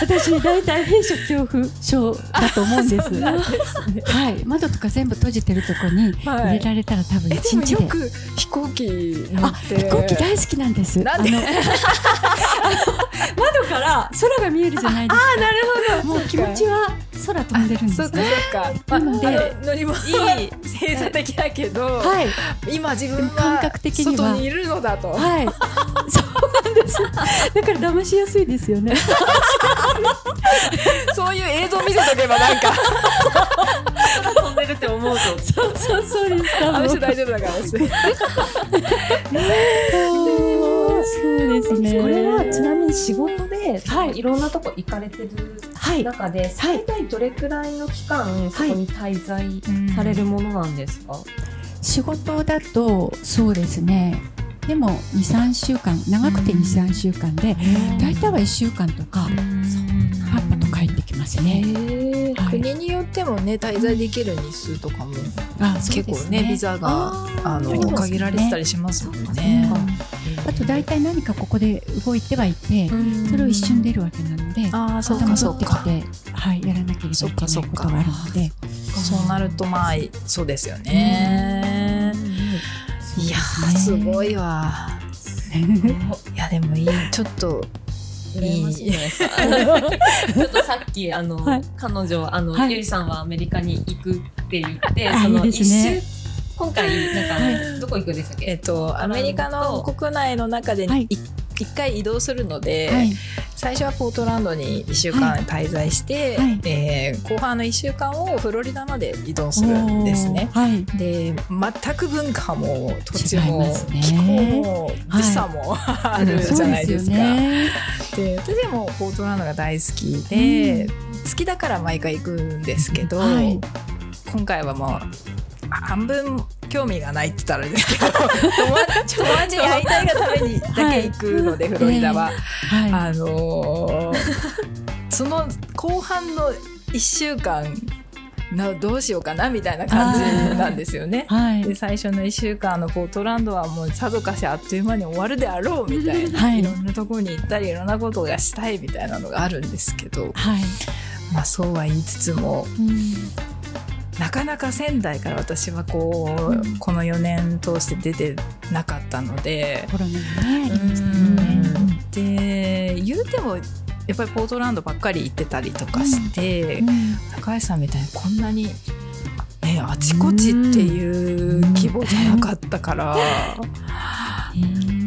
私大体閉所恐怖症だと思うんです。はい。窓とか全部閉じてるとこにはい。入れられたら多分一日で。よく飛行機乗あって。飛行機大好きなんです。なんで？あの <laughs> 窓から空が見えるじゃないですか。あなるほど。もう気持ちは空飛んでるんですそうかねそうか、まあ、なので乗り物はい閉鎖的だけど、はい。今自分感は覚的には。外にいるのだと、はい。<laughs> そうなんです。だから騙しやすいですよね。<laughs> そういう映像見せとけばなんか。飛んでるって思うと。そうそうそうです。あの人大丈夫だからです。そうですね。これはちなみに仕事で、はい。い、ろんなとこ行かれてるはい。中で最大どれくらいの期間そこに滞在されるものなんですか、仕事だとそうですね。でも23週間長くて23週間で大体は1週間とかパッパと帰ってきますね。はい。国によってもね滞在できる日数とかもあ結構ねビザがあのね。限られてたりしますもんうんね。あと大体何かここで動いてはいてそれを一瞬出るわけなのでああそうかそうか戻ってきてはいやらなければいけないことがあるので。そうなるとまあそうですよね。いやすごいわ。いやでもいいちょっと。ちょっとさっきあの、<laughs> はい、彼女あの、はい、ゆりさんはアメリカに行くって言って、その一周、ね、今回なんか、どこ行くんでしたっけ？えっとアメリカの国内の中で一一回移動するので、はい、最初はポートランドに1週間滞在して、はい、えー、後半の1週間をフロリダまで移動するんですね。はい、で全く文化も土地も、気候も時差も、あるじゃないですか。で、ね、私でもポートランドが大好きで、うん、好きだから毎回行くんですけど、今回はもう半分興味がないって言ったらあれですけど友達に会いたいがためにだけ行くので、フロリダは。はい。あのーその後半の1週間などうしようかなみたいな感じなんですよね。はい。で最初の1週間のポートランドはもうさぞかしあっという間に終わるであろうみたいな、はい。い、ろんなところに行ったりいろんなことがしたいみたいなのがあるんですけど、はいまあ、そうは言いつつもなかなか仙台から私はこう、うん。この4年通して出てなかったので。コロナがねありましたよねで言うてもやっぱりポートランドばっかり行ってたりとかして、うん。高橋さんみたいにこんなに、ね、あちこちっていう規模じゃなかったから、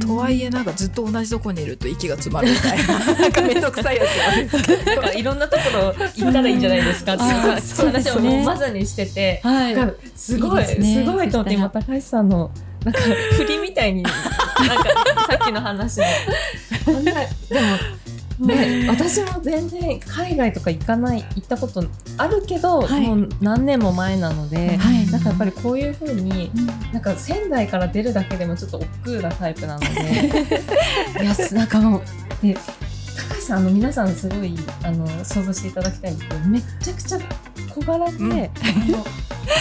とはいえなんかずっと同じとこにいると息が詰まるみたいな。なんか面倒くさいやつなんですけど。なんかいろんなところ行ったらいいんじゃないですか。っていう話をもうまさにしてて、はいすごいねすごいと思って今高橋さんのなんか振りみたいになんかさっきの話のでもね、私も全然海外とか行かない行ったことあるけど、はい。もう何年も前なので、はい。なんかやっぱりこういうふうにうん。なんか仙台から出るだけでもちょっと億劫なタイプなので。<laughs> いやなんかもうで高橋さんあの皆さんすごいあの想像していただきたいんですけどめっちゃくちゃ小柄で、うん。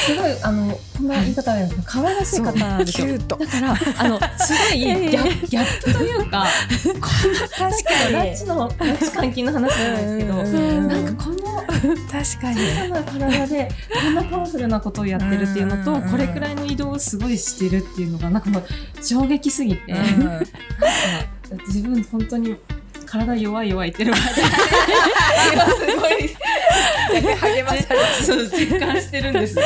すごいあのこんな言い方あれなんですけど可愛らしい方なんですよ。だからあのすごいギャッギャップというかこんな確かにラッチのラッチ監禁の話なんですけどうんなんかこの確かに小さな体でこんなパワフルなことをやってるっていうのとうんこれくらいの移動をすごいしてるっていうのがなんかもう衝撃すぎて、<laughs> なんか自分本当に体弱い弱いってるまですごい。励まされてそう実感してるんですよ。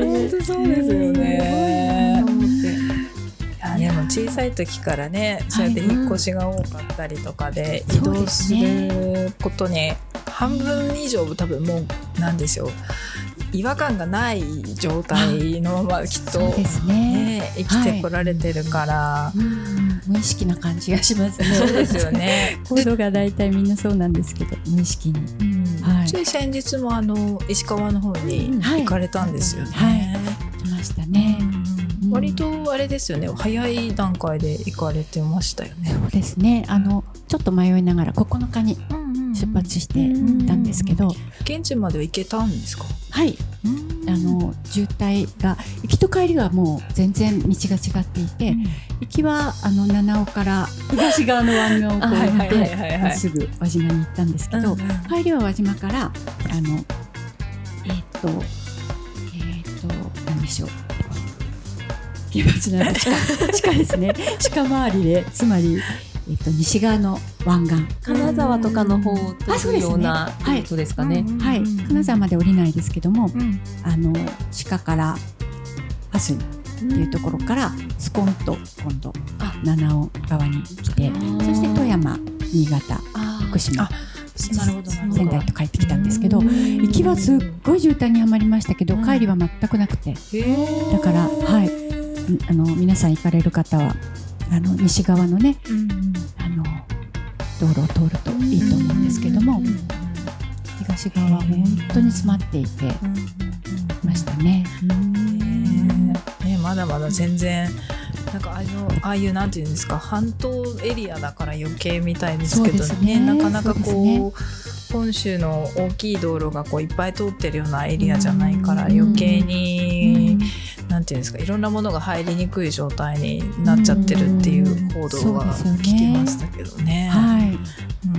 本当そうですよね。いも小さい時からねそうやって引っ越しが多かったりとかで移動することに半分以上多分もうなんでしょう違和感がない状態のままきっとね。ね生きてこられてるから、うん。無意識な感じがしますね。そうですよね。<laughs> 行動が大体みんなそうなんですけど無意識に。うん。はい。つい先日もあの石川の方にはい。行かれたんですよね。はい。割とあれですよね。早い段階で行かれてましたよね。そうですね。あのちょっと迷いながら9日に出発してたんですけど、現地までは行けたんですか？はい。あの渋滞が行きと帰りはもう全然道が違っていて、行きはあの七尾から東側の湾岸をこう行ってまっすぐ輪島に行ったんですけど、帰りは輪島からあのえーっとえーっと何でしょう。奇抜な地下地下ですね。地下回りでつまり、えっと西側の湾岸。金沢とかの方というあそうですね。ようなはい。ルートですかね。はい、金沢まで降りないですけども、うん。あの地下から蓮見っていうところからスコンと今度七尾側に来てそして富山新潟福島あなるほど仙台と帰ってきたんですけど行きはすっごい渋滞にはまりましたけどうん。帰りは全くなくて。だからはい。んあの皆さん行かれる方はあの西側のねうん道路を通るといいと思うんですけども東側は本当に詰まっていてましたね。ねまだまだ全然なんかあのああいうなんていうんですか半島エリアだから余計みたいですけどそうですね。なかなかこねう本州の大きい道路がこういっぱい通ってるようなエリアじゃないからうん。余計になんていうんですかいろんなものが入りにくい状態になっちゃってるっていう報道は聞きましたけどね。はい。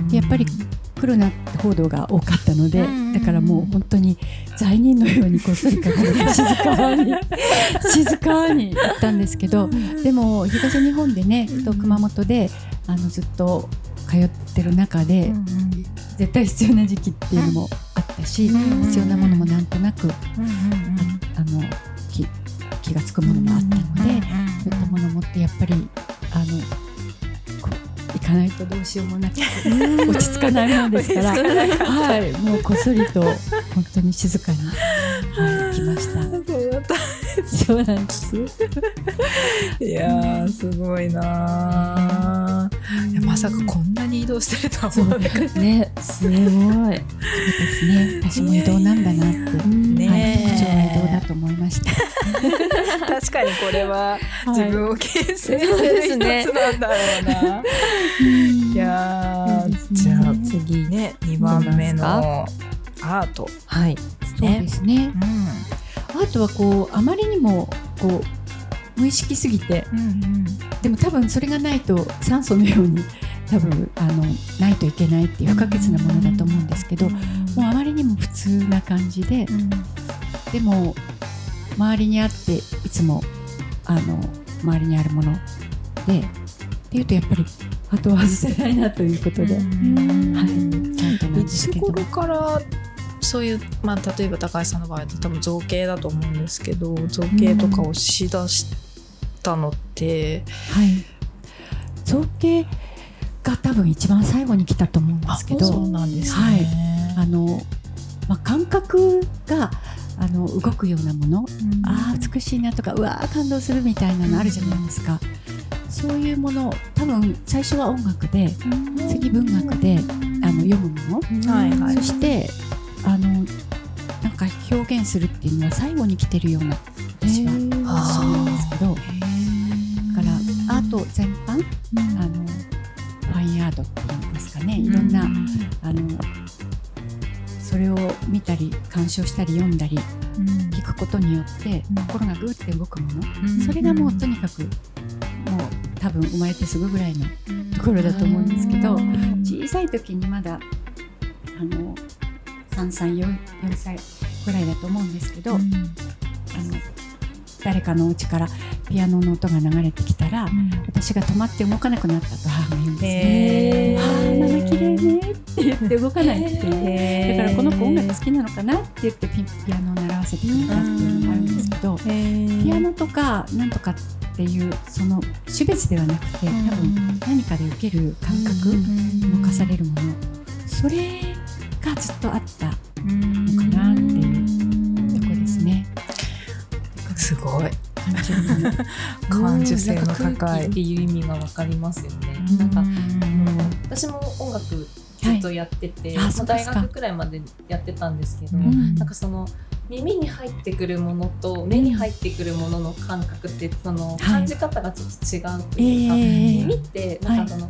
うん。やっぱり来るなって報道が多かったので、うん。だからもう本当に罪人のようにこっそり隠れて静かに <laughs> 静かに行ったんですけど、でも東日本でね、と熊本であのずっと通ってる中で、絶対必要な時期っていうのもあったし、うん。必要なものもなんとなく、あの気気がつくものもあったので、そういったものを持ってやっぱりあの行かないとどうしようもなくて落ち着かないものですから、はい、もうこっそりと本当に静かに、はい、来ました。<laughs> そうだったそうなんです。いやーすごいなーいやまさかこんなに移動してるとは思わなかっね、すごい。そうですね。私も移動なんだなって、たねはい、特徴は移動だと思いました。<laughs> 確かにこれは自分を形成する一ねつなんだろうな。いやーそうですねじゃあ次ね2番目のアート。はい。そうですね。うあとはこうあまりにもこう無意識すぎて、んうん。でも多分それがないと酸素のように多分あのないといけないっていう不可欠なものだと思うんですけど、もうあまりにも普通な感じで、でも周りにあっていつもあの周りにあるものでっていうとやっぱり後は外せないなということで、はい、うん。アートなんいですけど。つ頃からそういう、まあ、例えば高橋さんの場合だと多分造形だと思うんですけど造形とかをしだしたのって、はい、造形が多分一番最後に来たと思うんですけどそうなんですね。あの、まあ、感覚があの動くようなもの、うん。あー美しいなとかうわー感動するみたいなのあるじゃないですか、そういうもの多分最初は音楽で次文学であの読むもの、はいはい。そしてあのなんか表現するっていうのは最後に来てるような私はあー。そうなんですけどだからアート全般あのファインアートっていうんですかね。いろんな、あのそれを見たり鑑賞したり読んだり聞くことによってうん。心がグーって動くもの、うん。それがもうとにかくもう多分生まれてすぐぐらいのところだと思うんですけど小さい時にまだあの3歳 4, 4歳ぐらいだと思うんですけど、あの誰かのお家からピアノの音が流れてきたら、私が止まって動かなくなったと母が言うんですね。へああママ綺麗ねって言って動かないって。いうだからこの子音楽好きなのかなって言ってピピアノを習わせてくれたっていうのがあるんですけど、ピアノとかなんとかっていうその種別ではなくて多分何かで受ける感覚動かされるもの。それがずっとあったのかなっていう。とこですね。すごい。感受性の高い気っていう意味がわかりますよね。なんか私も音楽ずっとやってて、はい大学くらいまでやってたんですけど、うん。なんかその耳に入ってくるものと目に入ってくるものの感覚ってその感じ方がちょっと違うとえいうか、耳っー、てなんかその、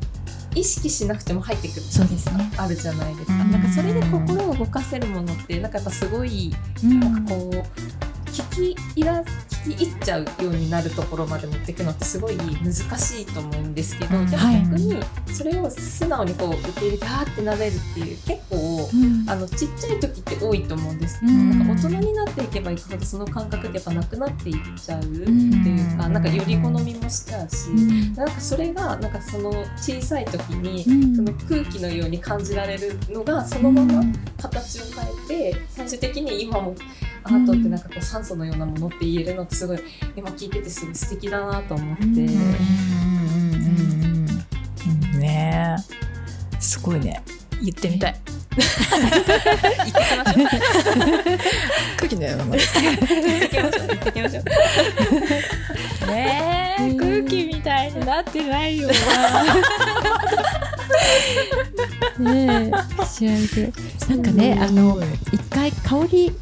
意識しなくても入ってくるそうですね。あるじゃないですか。うんなんかそれで心を動かせるものってなんかやっぱすごいうんなんかこう聞き入ら聞き入っちゃうようになるところまで持っていくのってすごい難しいと思うんですけど、うん。逆にそれを素直にこう受け入れてあーってなれるっていう結構うん。あのちっちゃい時って多いと思うんです。けど、うん。なんか大人になっていけばいくほどその感覚ってやっぱなくなっていっちゃうってんいうか、なんかより好みもしちゃうし、うん。なんかそれがなんかその小さい時に、うん。その空気のように感じられるのがそのまま形を変えて最終的に今もアートってなんかこう酸素のようなものって言えるのってすごい今聞いててすごい素敵だなと思って。うん。うんうんうんうん。ねえ。すごいね。言ってみたい。行ってきましょう。空気のようなもの。です行きましょう。行きましょう。ねえ空気みたいになってないよねえ試合でなんかねあの一回香り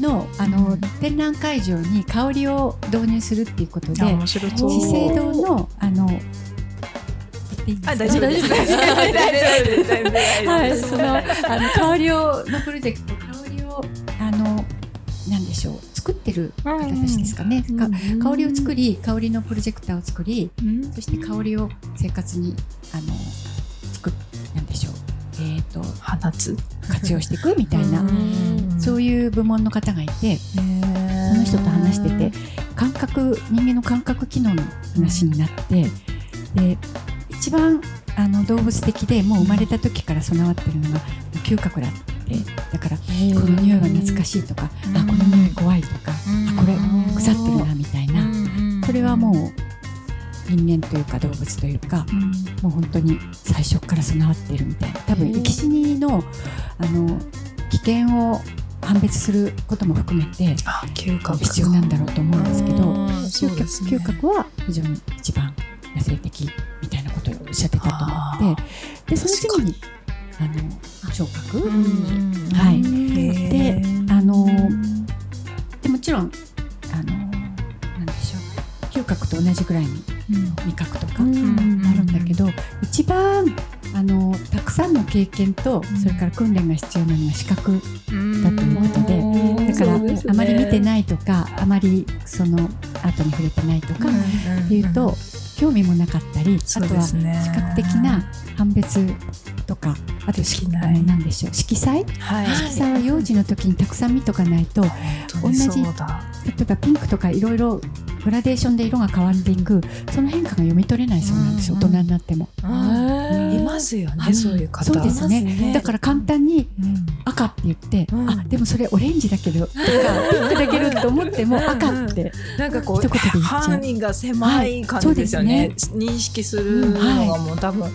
のあの、うん展覧会場に香りを導入するっていうことで資生堂のあのあ大丈夫です。<laughs> 大丈夫です。はい、そのあの香りをのプロジェクト香りをあのなんでしょう作ってる方たちですかね、か香りを作り香りのプロジェクターを作りうん。そして香りを生活にあの作っなんでしょうと放つ活用していくみたいな、うん。そういう部門の方がいてその人と話してて感覚人間の感覚機能の話になってで一番あの動物的でもう生まれた時から備わってるのが嗅覚だって。だからこの匂いは懐かしいとか、うんあこの匂い怖いとか、あこれ腐ってるなみたいな、それはもう人間というか動物というかもう本当に最初から備わっているみたいな。多分生き死にのあの危険を判別することも含めてあ嗅覚。必要なんだろうと思うんですけど嗅覚ね。嗅覚は非常に一番野生的みたいなことをおっしゃってたと思ってでその次にあの聴覚、うん。はい。であのでもちろんあのなんでしょう。嗅覚と同じぐらいに味覚とかあるんだけど一番あのたくさんの経験とそれから訓練が必要なのは視覚だということでだから、あまり見てないとかあまりそのアートに触れてないとかっていうと、興味もなかったり、あそうとは視覚的な判別とかあとしできなでしょう色彩？はい。色彩は幼児の時にたくさん見とかないと例本当にそうだ。えばピンクとかいろいろグラデーションで色が変わっていくその変化が読み取れないそうなんですよ、うんうん大人になっても。いますよねそういう方。そうですね。ね。だから簡単にうん。赤って言って、うん。あでもそれオレンジだけどとかピンクだけどと思っても赤って、なんかこう一言で言っちゃう。範囲が狭い感じですよね,、はい。認識するのがもう多分、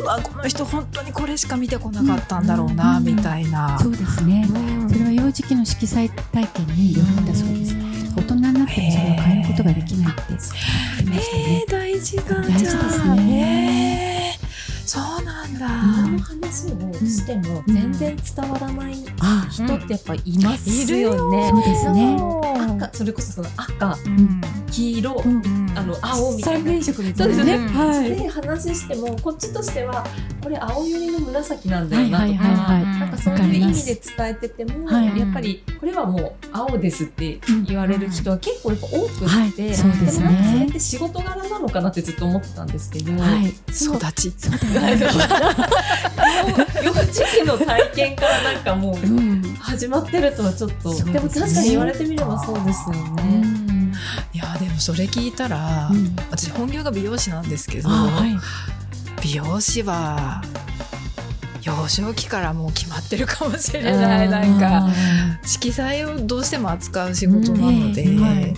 うわこの人本当にこれしか見てこなかったんだろうな、うん。みたいな、そうですね、うん。それは幼児期の色彩体験によるんだそうです、大人になってもそれを変えることができないって言ってましたね。えー、大事だ大事ですね。えー。そうなんだ、この話をしても全然伝わらないあ人ってやっぱいますよね。そうですね。赤それこそその赤、うん。黄色、うんあの青みたいな。三原色みたそですね。いうなね。はい。で話してもこっちとしてはこれ青寄りの紫なんだよなとか、はいはいはいはい。なんかそういう意味で伝えてても、はい。やっぱりこれはもう青ですって言われる人は結構やっぱ多くって、はい。そうですね。もなんかそれって仕事柄なのかなってずっと思ってたんですけど、はい。育ち。<laughs> 幼児期の体験からなんかもううん。始まってるとはちょっと、でも確かに言われてみればそうですよね。もそれ聞いたら、うん。私本業が美容師なんですけど、あはい。美容師は幼少期からもう決まってるかもしれない。なんか色彩をどうしても扱う仕事なので、うん。はい。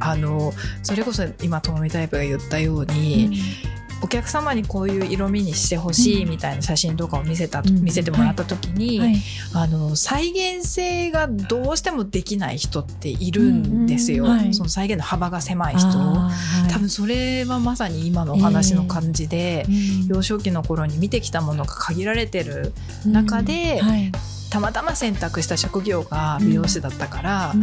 あのそれこそ今ともみタイプが言ったように、お客様にこういう色味にしてほしいみたいな写真とかを見せた、うん。見せてもらった時に、はい。あの再現性がどうしてもできない人っているんですよ、うん。うんはい。その再現の幅が狭い人。多分それはまさに今のお話の感じで、うん。幼少期の頃に見てきたものが限られてる中ではいたまたま選択した職業が美容師だったから、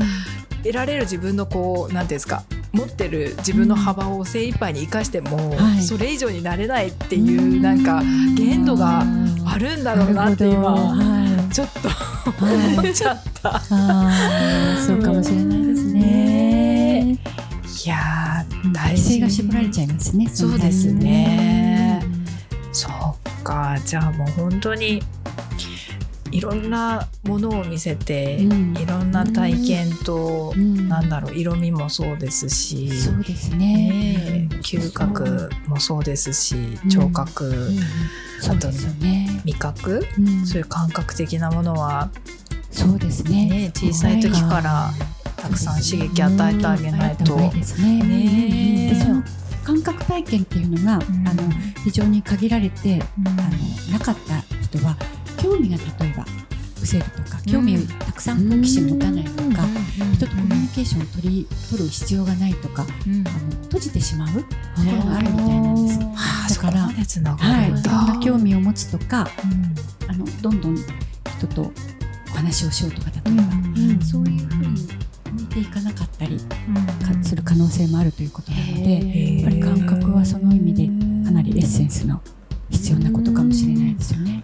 得られる自分のこうなんていうんですか持ってる自分の幅を精一杯に生かしても、はい。それ以上になれないっていう、なんか限度があるんだろうなって今はちょっとい。思っちゃった。そうかもしれないですね。いやー大規制事が絞られちゃいますね。そうですね。うんそうかじゃあもう本当にいろんなものを見せて、うん。いろんな体験と、うん。なんだろう色味もそうですし、そうですね。ね。え嗅覚もそうですしうん。聴覚、うん。そうですよね。味覚、うん。そういう感覚的なものは、そうですね。ね、小さい時からたくさん刺激与えてあげないと。感覚体験っていうのが、うん。あの非常に限られて、うん。あのなかった人は興味が例えば失せるとか、興味をたくさん好奇心持たないとか、人とコミュニケーションを取り取る必要がないとか、うん。あの閉じてしまうところがあるみたいなんです。だからはい、いるんだ。ろんな興味を持つとか、うん。あのどんどん人とお話をしようとか例えば、うんそういうふうに向いていかなかったりする可能性もあるということなので、やっぱり感覚はその意味でかなりエッセンスの必要なことかもしれないですよね。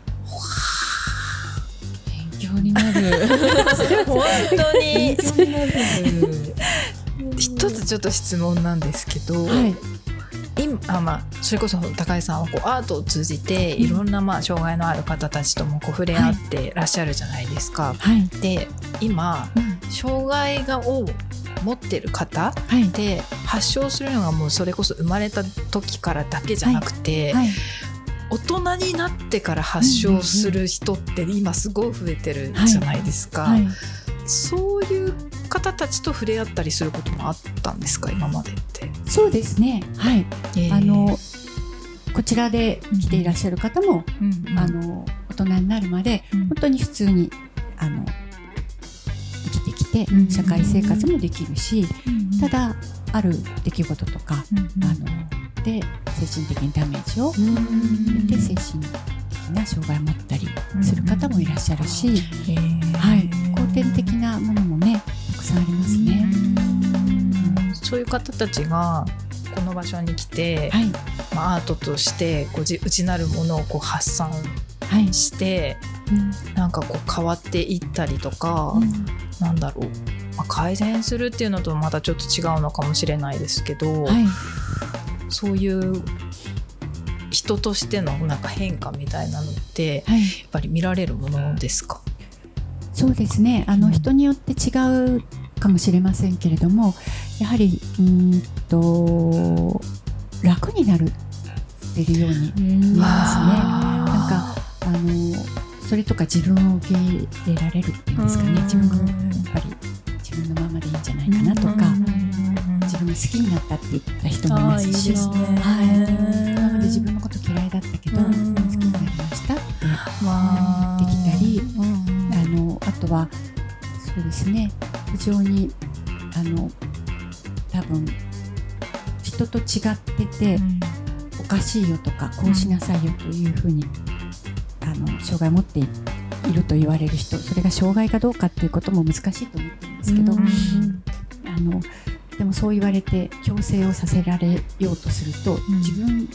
になる。本当に。一つちょっと質問なんですけど、はい、今あまあそれこそ高井さんはこうアートを通じていろんなまあ障害のある方たちともこう触れ合ってらっしゃるじゃないですか。はい、で今障害がを持ってる方はい、で発症するのがもうそれこそ生まれた時からだけじゃなくて、はい、大人になってから発症する人って今すごい増えてるじゃないですか、はい。そういう方たちと触れ合ったりすることもあったんですか今までって？そうですね。はい、えーあのこちらで来ていらっしゃる方も、うんうん。あの大人になるまでうん。本当に普通にあの生きてきてうん社会生活もできるし、うんただある出来事とか、うん。あので精神的にダメージをうん。で精神的な障害を持ったりする方もいらっしゃるし、えー。はい、後天的なものもねたくさんありますね。うん。そういう方たちがこの場所に来て、はい、まあ、アートとしてこうじ内なるものをこう発散はい、してうん。なんかこう変わっていったりとか、うん。なんだろう、まあ、改善するっていうのとまたちょっと違うのかもしれないですけど、はい、そういう人としてのなんか変化みたいなのってはい、やっぱり見られるものですか、そうですね。あの人によって違うかもしれませんけれどもやはりうーんと楽になるっていうように見えますね。なんかあのそれとか自分を受け入れられるっていうんですかね。自分がやっぱり自分のままでいいんじゃないかなとか自分が好きになったって言った人もいますしはい、今まで自分のこと嫌いだったけど、うん。好きになりましたってまできたりうんあのあとはそうですね非常にあの多分人と違ってて、おかしいよとかこうしなさいよというふうに、あの障害を持っていると言われる人それが障害かどうかっていうことも難しいと思ってるんですけど、うん。あのでもそう言われて強制をさせられようとすると、ん。自分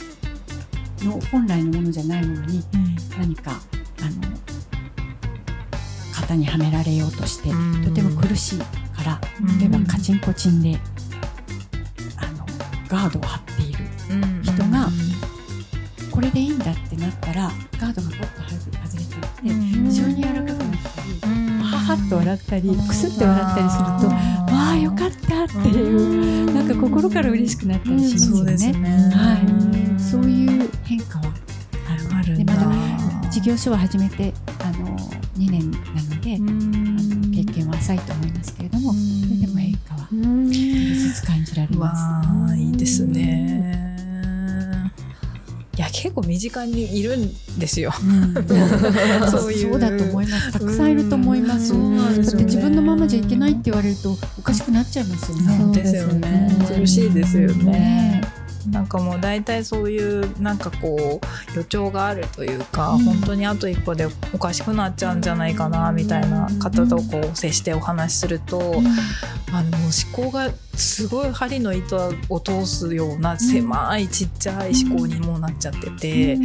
の本来のものじゃないものに何かあの型にはめられようとして、うん。とても苦しいからうん。例えばカチンコチンであのガードを張っている人がこれでいいんだってなったらガードがポッと外れていって、非常に柔らかくなったり、ははっと笑ったりくすって笑ったりするとわあよかったっていうなんか心から嬉しくなったりしますよそうですね。ね。はい、そういう変化はあるでまだ事業所は始めてあの2年なので、あの経験は浅いと思いますけれども、それでも変化は少しずつ感じられます。いいですねいや結構身近にいるんですよ。うん。<laughs> そう。いう。そうだと思います。たくさんいると思います。うん。だって自分のままじゃいけないって言われるとおかしくなっちゃいますよね。そうですよね。苦しいですよね。ねなんかもう大体そういうなんかこう予兆があるというか、うん。本当にあと一歩でおかしくなっちゃうんじゃないかなみたいな方とこう接してお話しすると、あのもう思考がすごい針の糸を通すような狭いちっちゃい思考にもうなっちゃってて、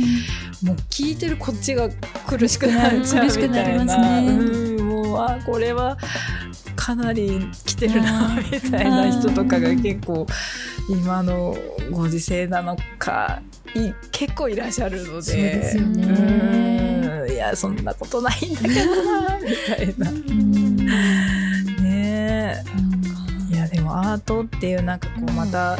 もう聞いてるこっちが苦しくなっちゃうみたいな、<laughs> うんもうあこれはかなり来てるなみたいな人とかが結構今のご時世なのかい結構いらっしゃるので。そうですよね。うん。いやそんなことないんだけどなみたいな。アートっていうなんかこうまた、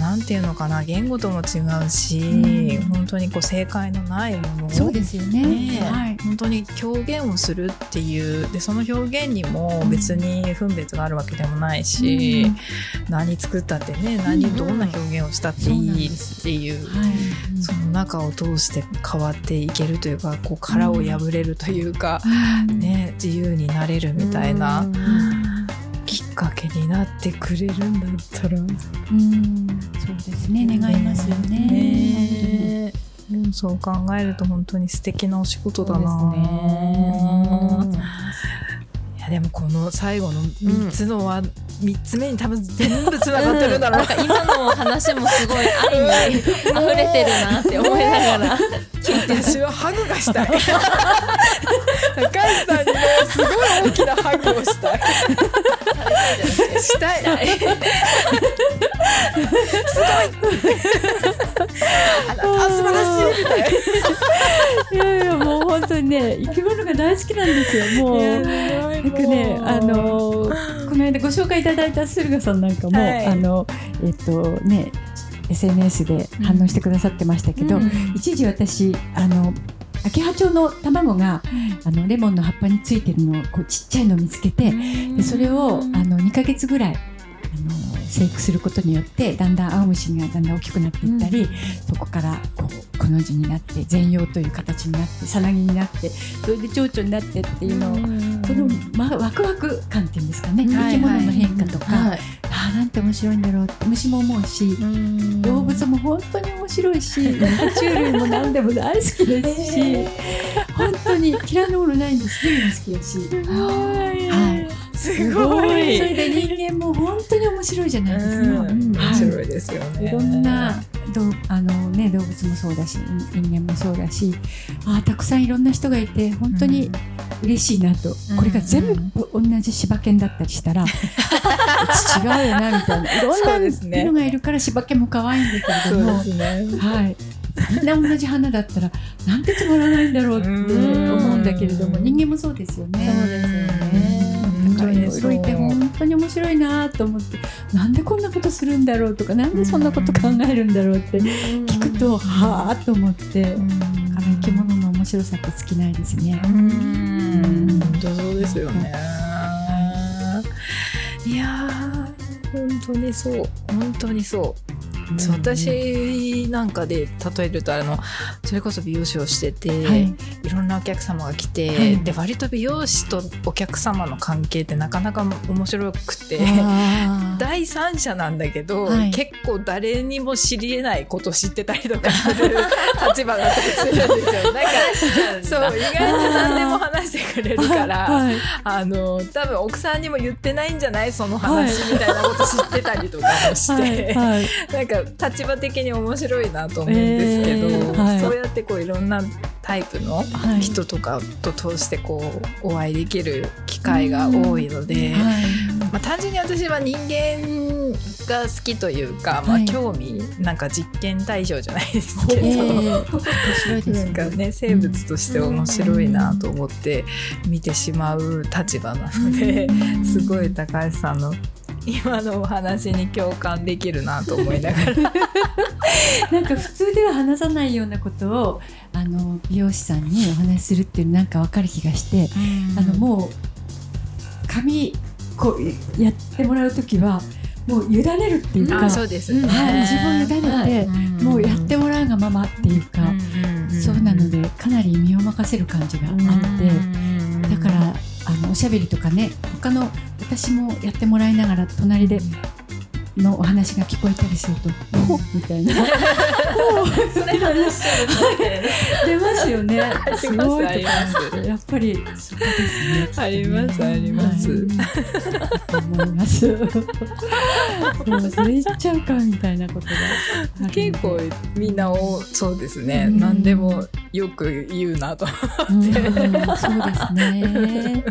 なんていうのかな言語とも違うし、うん。本当にこう正解のないもの。をそうですよね。ねえ。はい。本当に表現をするっていうでその表現にも別に分別があるわけでもないし、何作ったってね何どんな表現をしたっていいっていう。はい。その中を通して変わっていけるというかこう殻を破れるというか、ね、自由になれるみたいなかけになってくれるんだったら。うん、そうですね。願いますよね。ね。でもそう考えると本当に素敵なお仕事だな、ね。いやでもこの最後の3つのは、3つ目に多分全部つながってるんだろう。なんか今の話もすごい愛に溢れてるなって思いながら。私はハグがしたい。<laughs> 高橋さんにねすごい大きなハグをしたいしたいすごいあ素晴らしいみたいないやいやもう本当にね生き物が大好きなんですよ。もう。なんかね、あのーこの間ご紹介いただいた駿河さんなんかも、はいあのえっとね SNS で反応してくださってましたけど、うん一時私あの秋葉町の卵があのレモンの葉っぱについてるのをこうちっちゃいのを見つけて、でそれをあの2ヶ月ぐらいあの生育することによってだんだん青虫がだんだん大きくなっていったり、そこからこうこの字になって全葉という形になってさなぎになってそれで蝶々になってっていうのを、その、ま、ワクワク感っていうんですかね、はい生き物の変化とか、はい。ああなんて面白いんだろう。って虫も思うし、動物も本当に面白いし <laughs> 爬虫類も何でも大好きですし、本当に嫌いなものないんです。全部好きだし。はい。すごい。それで人間も本当に面白いじゃないですか。うん。面はい。白いですよね。いろんなどうあの、ね、動物もそうだし人間もそうだしあーたくさんいろんな人がいて本当に嬉しいなと、うん。これが全部同じ柴犬だったりしたら、<laughs> 違うよなみたいな。いろんですね。なのがいるから柴犬も可愛いんだけれども、ですね。はい、みんな同じ花だったらなんてつまらないんだろうって思うんだけれどもうん。人間もそうですよね。そうですよねだからいて本当に面白いなと思ってなんでこんなことするんだろうとかなんでそんなこと考えるんだろうって聞くとはあと思ってだから生き物の面白さって尽きないですね。うん本当そうですよね。いやー本当にそう本当にそう。そう私なんかで例えるとあのそれこそ美容師をしてて、はい。い、ろんなお客様が来て、はい。で割と美容師とお客様の関係ってなかなか面白くて。<laughs> 第三者なんだけど、はい。結構誰にも知り得ないこと知ってたりとかする <laughs> 立場だったりするんですよ。なんかそう。意外と何でも話してくれるから、はい。あの多分奥さんにも言ってないんじゃない？その話みたいなこと知ってたりとかもして、はい。はい。<laughs> なんか立場的に面白いなと思うんですけど、えーはい。そうやってこういろんなタイプのはい。人とかと通してこうお会いできる機会が多いので。はい。まあ、単純に私は人間が好きというか、まあ、はい。興味なんか実験対象じゃないですけど、えー面白いですね。なんかね生物として面白いなと思って見てしまう立場なので、<laughs> すごい高橋さんの今のお話に共感できるなと思いながら。<laughs> なんか普通では話さないようなことをあの美容師さんにお話しするっていうなんかわかる気がして、あのもう髪こうやってもらう時はもう委ねるっていうか、あそうですね、はい、自分を委ねて、うん。もうやってもらうがままっていうか、そうなのでかなり身を任せる感じがあって、だからあのおしゃべりとかね他の私もやってもらいながら隣でのお話が聞こえたりすると「おっ」みたいな。<laughs> それ話しちゃう出ますよね。すごいやっぱりそこですね。ありますあります。思います。そうそれ言っちゃうかみたいなことが結構みんなおそうですね、うん何でもよく言うなとうんそうですね。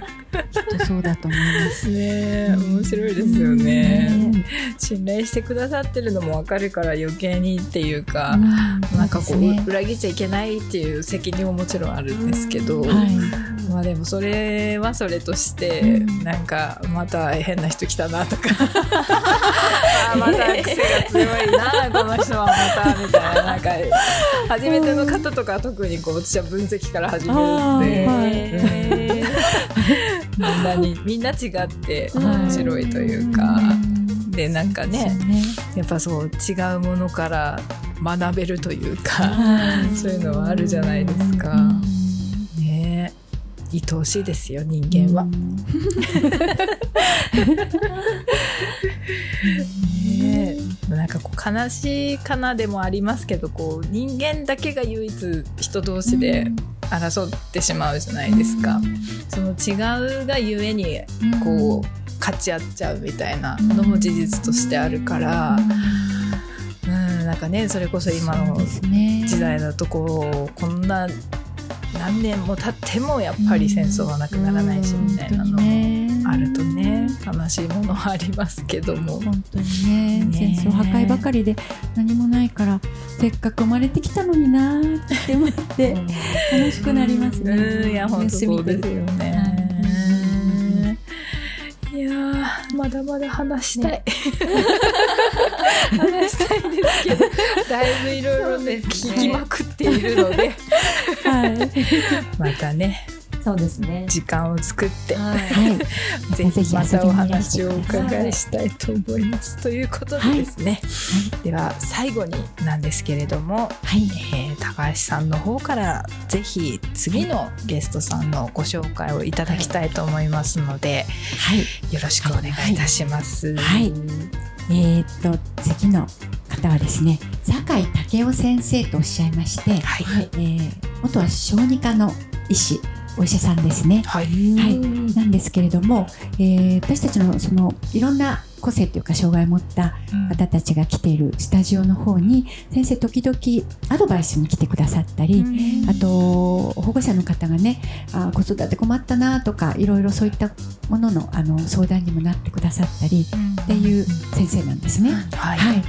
きっとそうだと思います。ね面白いですよね、うん。信頼してくださってるのも分かるから余計にっていうか、うんなんかこうね。裏切っちゃいけないっていう責任ももちろんあるんですけど、はい。まあでもそれはそれとして、うん。なんかまた変な人来たなとか。あーまた <laughs> 癖が強いな。この人はまたみたいな。なんか初めての方とかは特にこう私は分析から始めるんで、みんなにみんな違って面白いというか。でなんかねやっぱそう違うものから学べるというか、そういうのはあるじゃないですか。ね。え愛おしいですよ人間は。ね。えなんかこう悲しいかなでもありますけどこう人間だけが唯一人同士で争ってしまうじゃないですか。その違うがゆえにこう勝ち合っちゃうみたいなのも事実としてあるから、うん、なんかねそれこそ今の時代だとこうこんな何年も経ってもやっぱり戦争はなくならないしみたいなのもあるとね悲しいものはありますけども。本当にねね戦争破壊ばかりで何もないからせっかく生まれてきたのになーって思って悲しくなりますね。うんいや本当そうですよはね。まだまだ話したい、<laughs> 話したいんですけどだいぶいろいろね。聞きまくっているので。はい。<laughs> またねそうですね時間を作ってはいはい。ぜひまたお話をお伺いしたいと思います。ということでですね、では最後になんですけれども、はい。えー高橋さんの方からぜひ次のゲストさんのご紹介をいただきたいと思いますので、はい。よろしくお願いいたします。はいえーっと次の方はですね酒井武雄先生とおっしゃいまして、はい。えー元は小児科の医師お医者さんですね。はい。はい、なんですけれども、えー私たちのそのいろんな個性というか障害を持った方たちが来ているスタジオの方に先生時々アドバイスに来てくださったり、あと保護者の方がねあ子育て困ったなとかいろいろそういったもののあの相談にもなってくださったりっていう先生なんですね。はい。はい、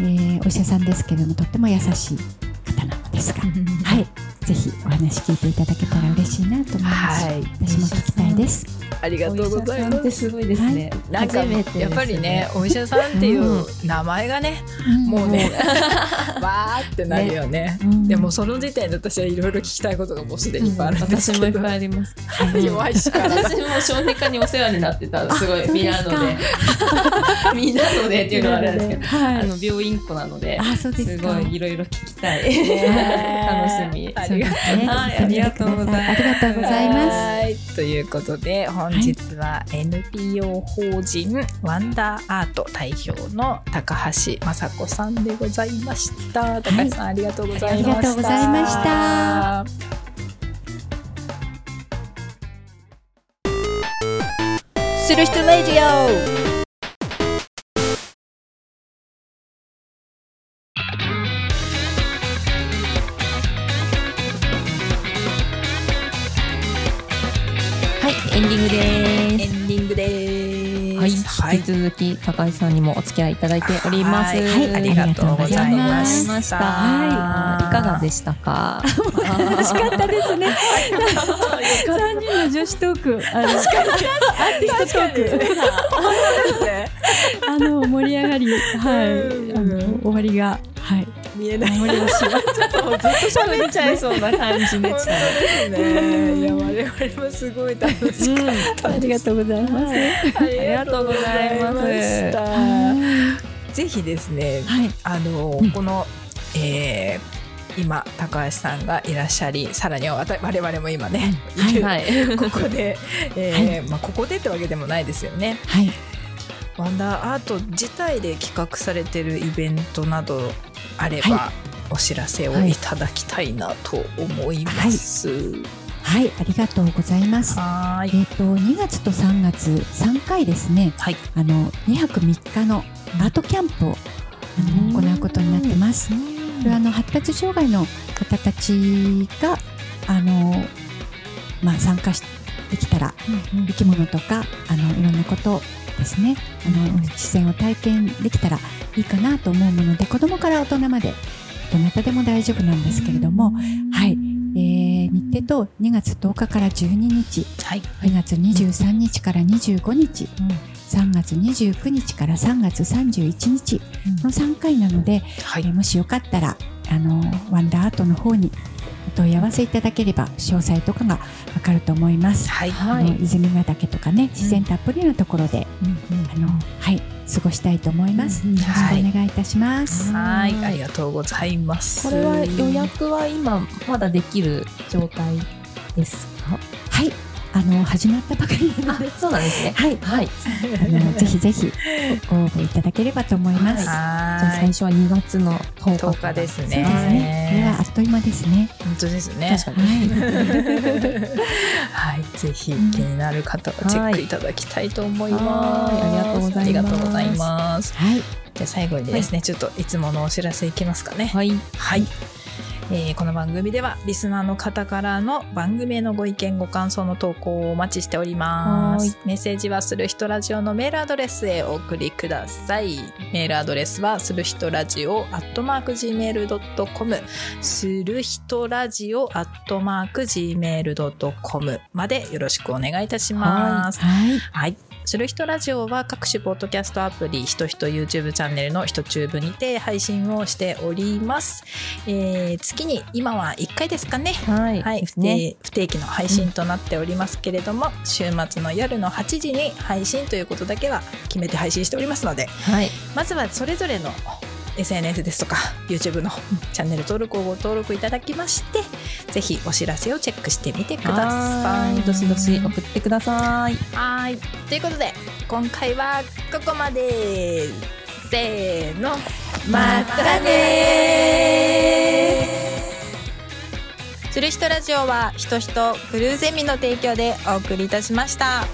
えーお医者さんですけれどもとっても優しい方なのですが、<laughs> はい、ぜひお話聞いていただけたら嬉しいなと思います。はい。私も聞きたいです。ありがとうございます。すごいですね。なんか初めてですやっぱりね、お医者さんっていう名前がね、もうね、<laughs> わーってなるよね。うん。でもその時点で私はいろいろ聞きたいことがもうすでにいっぱいあるんです私もいっぱいあります。<laughs> 弱いしか。私も小児科にお世話になってたす。<laughs> ごいミラノで。ミラノでっていうのはあれですけど、はい。あの病院っ子なのですすか。ごいいろいろ聞きたい。ね楽しみ。あそうりがとうですね。はいありがとうございますありがとうございます。はいということで本日は NPO 法人ワンダーアート代表の高橋雅子さんでございました。高橋さん、ありがとうございました。ありがとうございました。する人ラジオ。引き続き高橋さんにもお付き合いいただいております。はいはいありがとうございました。いましたはい、いかがでしたか？楽しかったですね。三人の女子トーク、あのアーティストトーク。あの盛り上がり、はい、うん。あの終わりが、はい、見えない。盛り上がしはずっと喋っちゃいそうな感じでしたね。ね。いや我々もすごい楽しかったありがとうございます。ありがとうございますした。ぜひですね、はい、あの、うんこの、えー今高橋さんがいらっしゃりさらには我々も今ね、いるはい。ここで、えーまあ、ここでってわけでもないですよねはい、ワンダーアート自体で企画されてるイベントなどあれば、はお知らせをいただきたいなと思います。はい、ありがとうございます。はーい。えっ、と2月と3月3回ですね。はい。あの2泊3日のアートキャンプを行うことになってます。これはあの発達障害の方たちがあのまあ参加しできたら生き物とかあのいろんなことですね。あの自然を体験できたらいいかなと思うもので子供から大人までどなたでも大丈夫なんですけれども、はい、えー日程と2月10日から12日。はい。2月23日から25日。3月29日から3月31日。この3回なので、はい。えーもしよかったらあのワンダーアートの方にお問い合わせいただければ詳細とかがわかると思います。はい。あの泉ヶ岳とかね自然たっぷりのところで、あのはい過ごしたいと思います。よろしくお願いいたします。はい。ありがとうございます。これは予約は今まだできる状態ですか？はい、あの始まったばかりなのあで、そうなんですねはい、はいあのぜひぜひご応募いただければと思います。じゃ最初は2月の10日10日ですねそうですね。これはあっという間ですね。い。本当ですね。確かにはい。ぜひ気になる方はチェックいただきたいと思います。はいありがとうございますありがとうございます。はい、じゃあ最後にですね、ちょっといつものお知らせいきますかね。はいはい。えーこの番組ではリスナーの方からの番組へのご意見ご感想の投稿をお待ちしております。メッセージはする人ラジオのメールアドレスへお送りください。メールアドレスはする人ラジオアットマーク Gmail.com する人ラジオアットマーク Gmail.com までよろしくお願いいたします。はい、はい。する人ラジオは各種ポッドキャストアプリ、ひとひと YouTube チャンネルのひとチューブにて配信をしております。えー月に今は1回ですかね。はい。はい、ね。定不定期の配信となっておりますけれども、週末の夜の8時に配信ということだけは決めて配信しておりますので、はい。まずはそれぞれの SNS ですとか YouTube のチャンネル登録をご登録いただきまして、ぜひお知らせをチェックしてみてください。はいどしどし送ってくださいはい。ということで、今回はここまで。せーの。またねする人ラジオは、ひとひとクルーゼミの提供でお送りいたしました。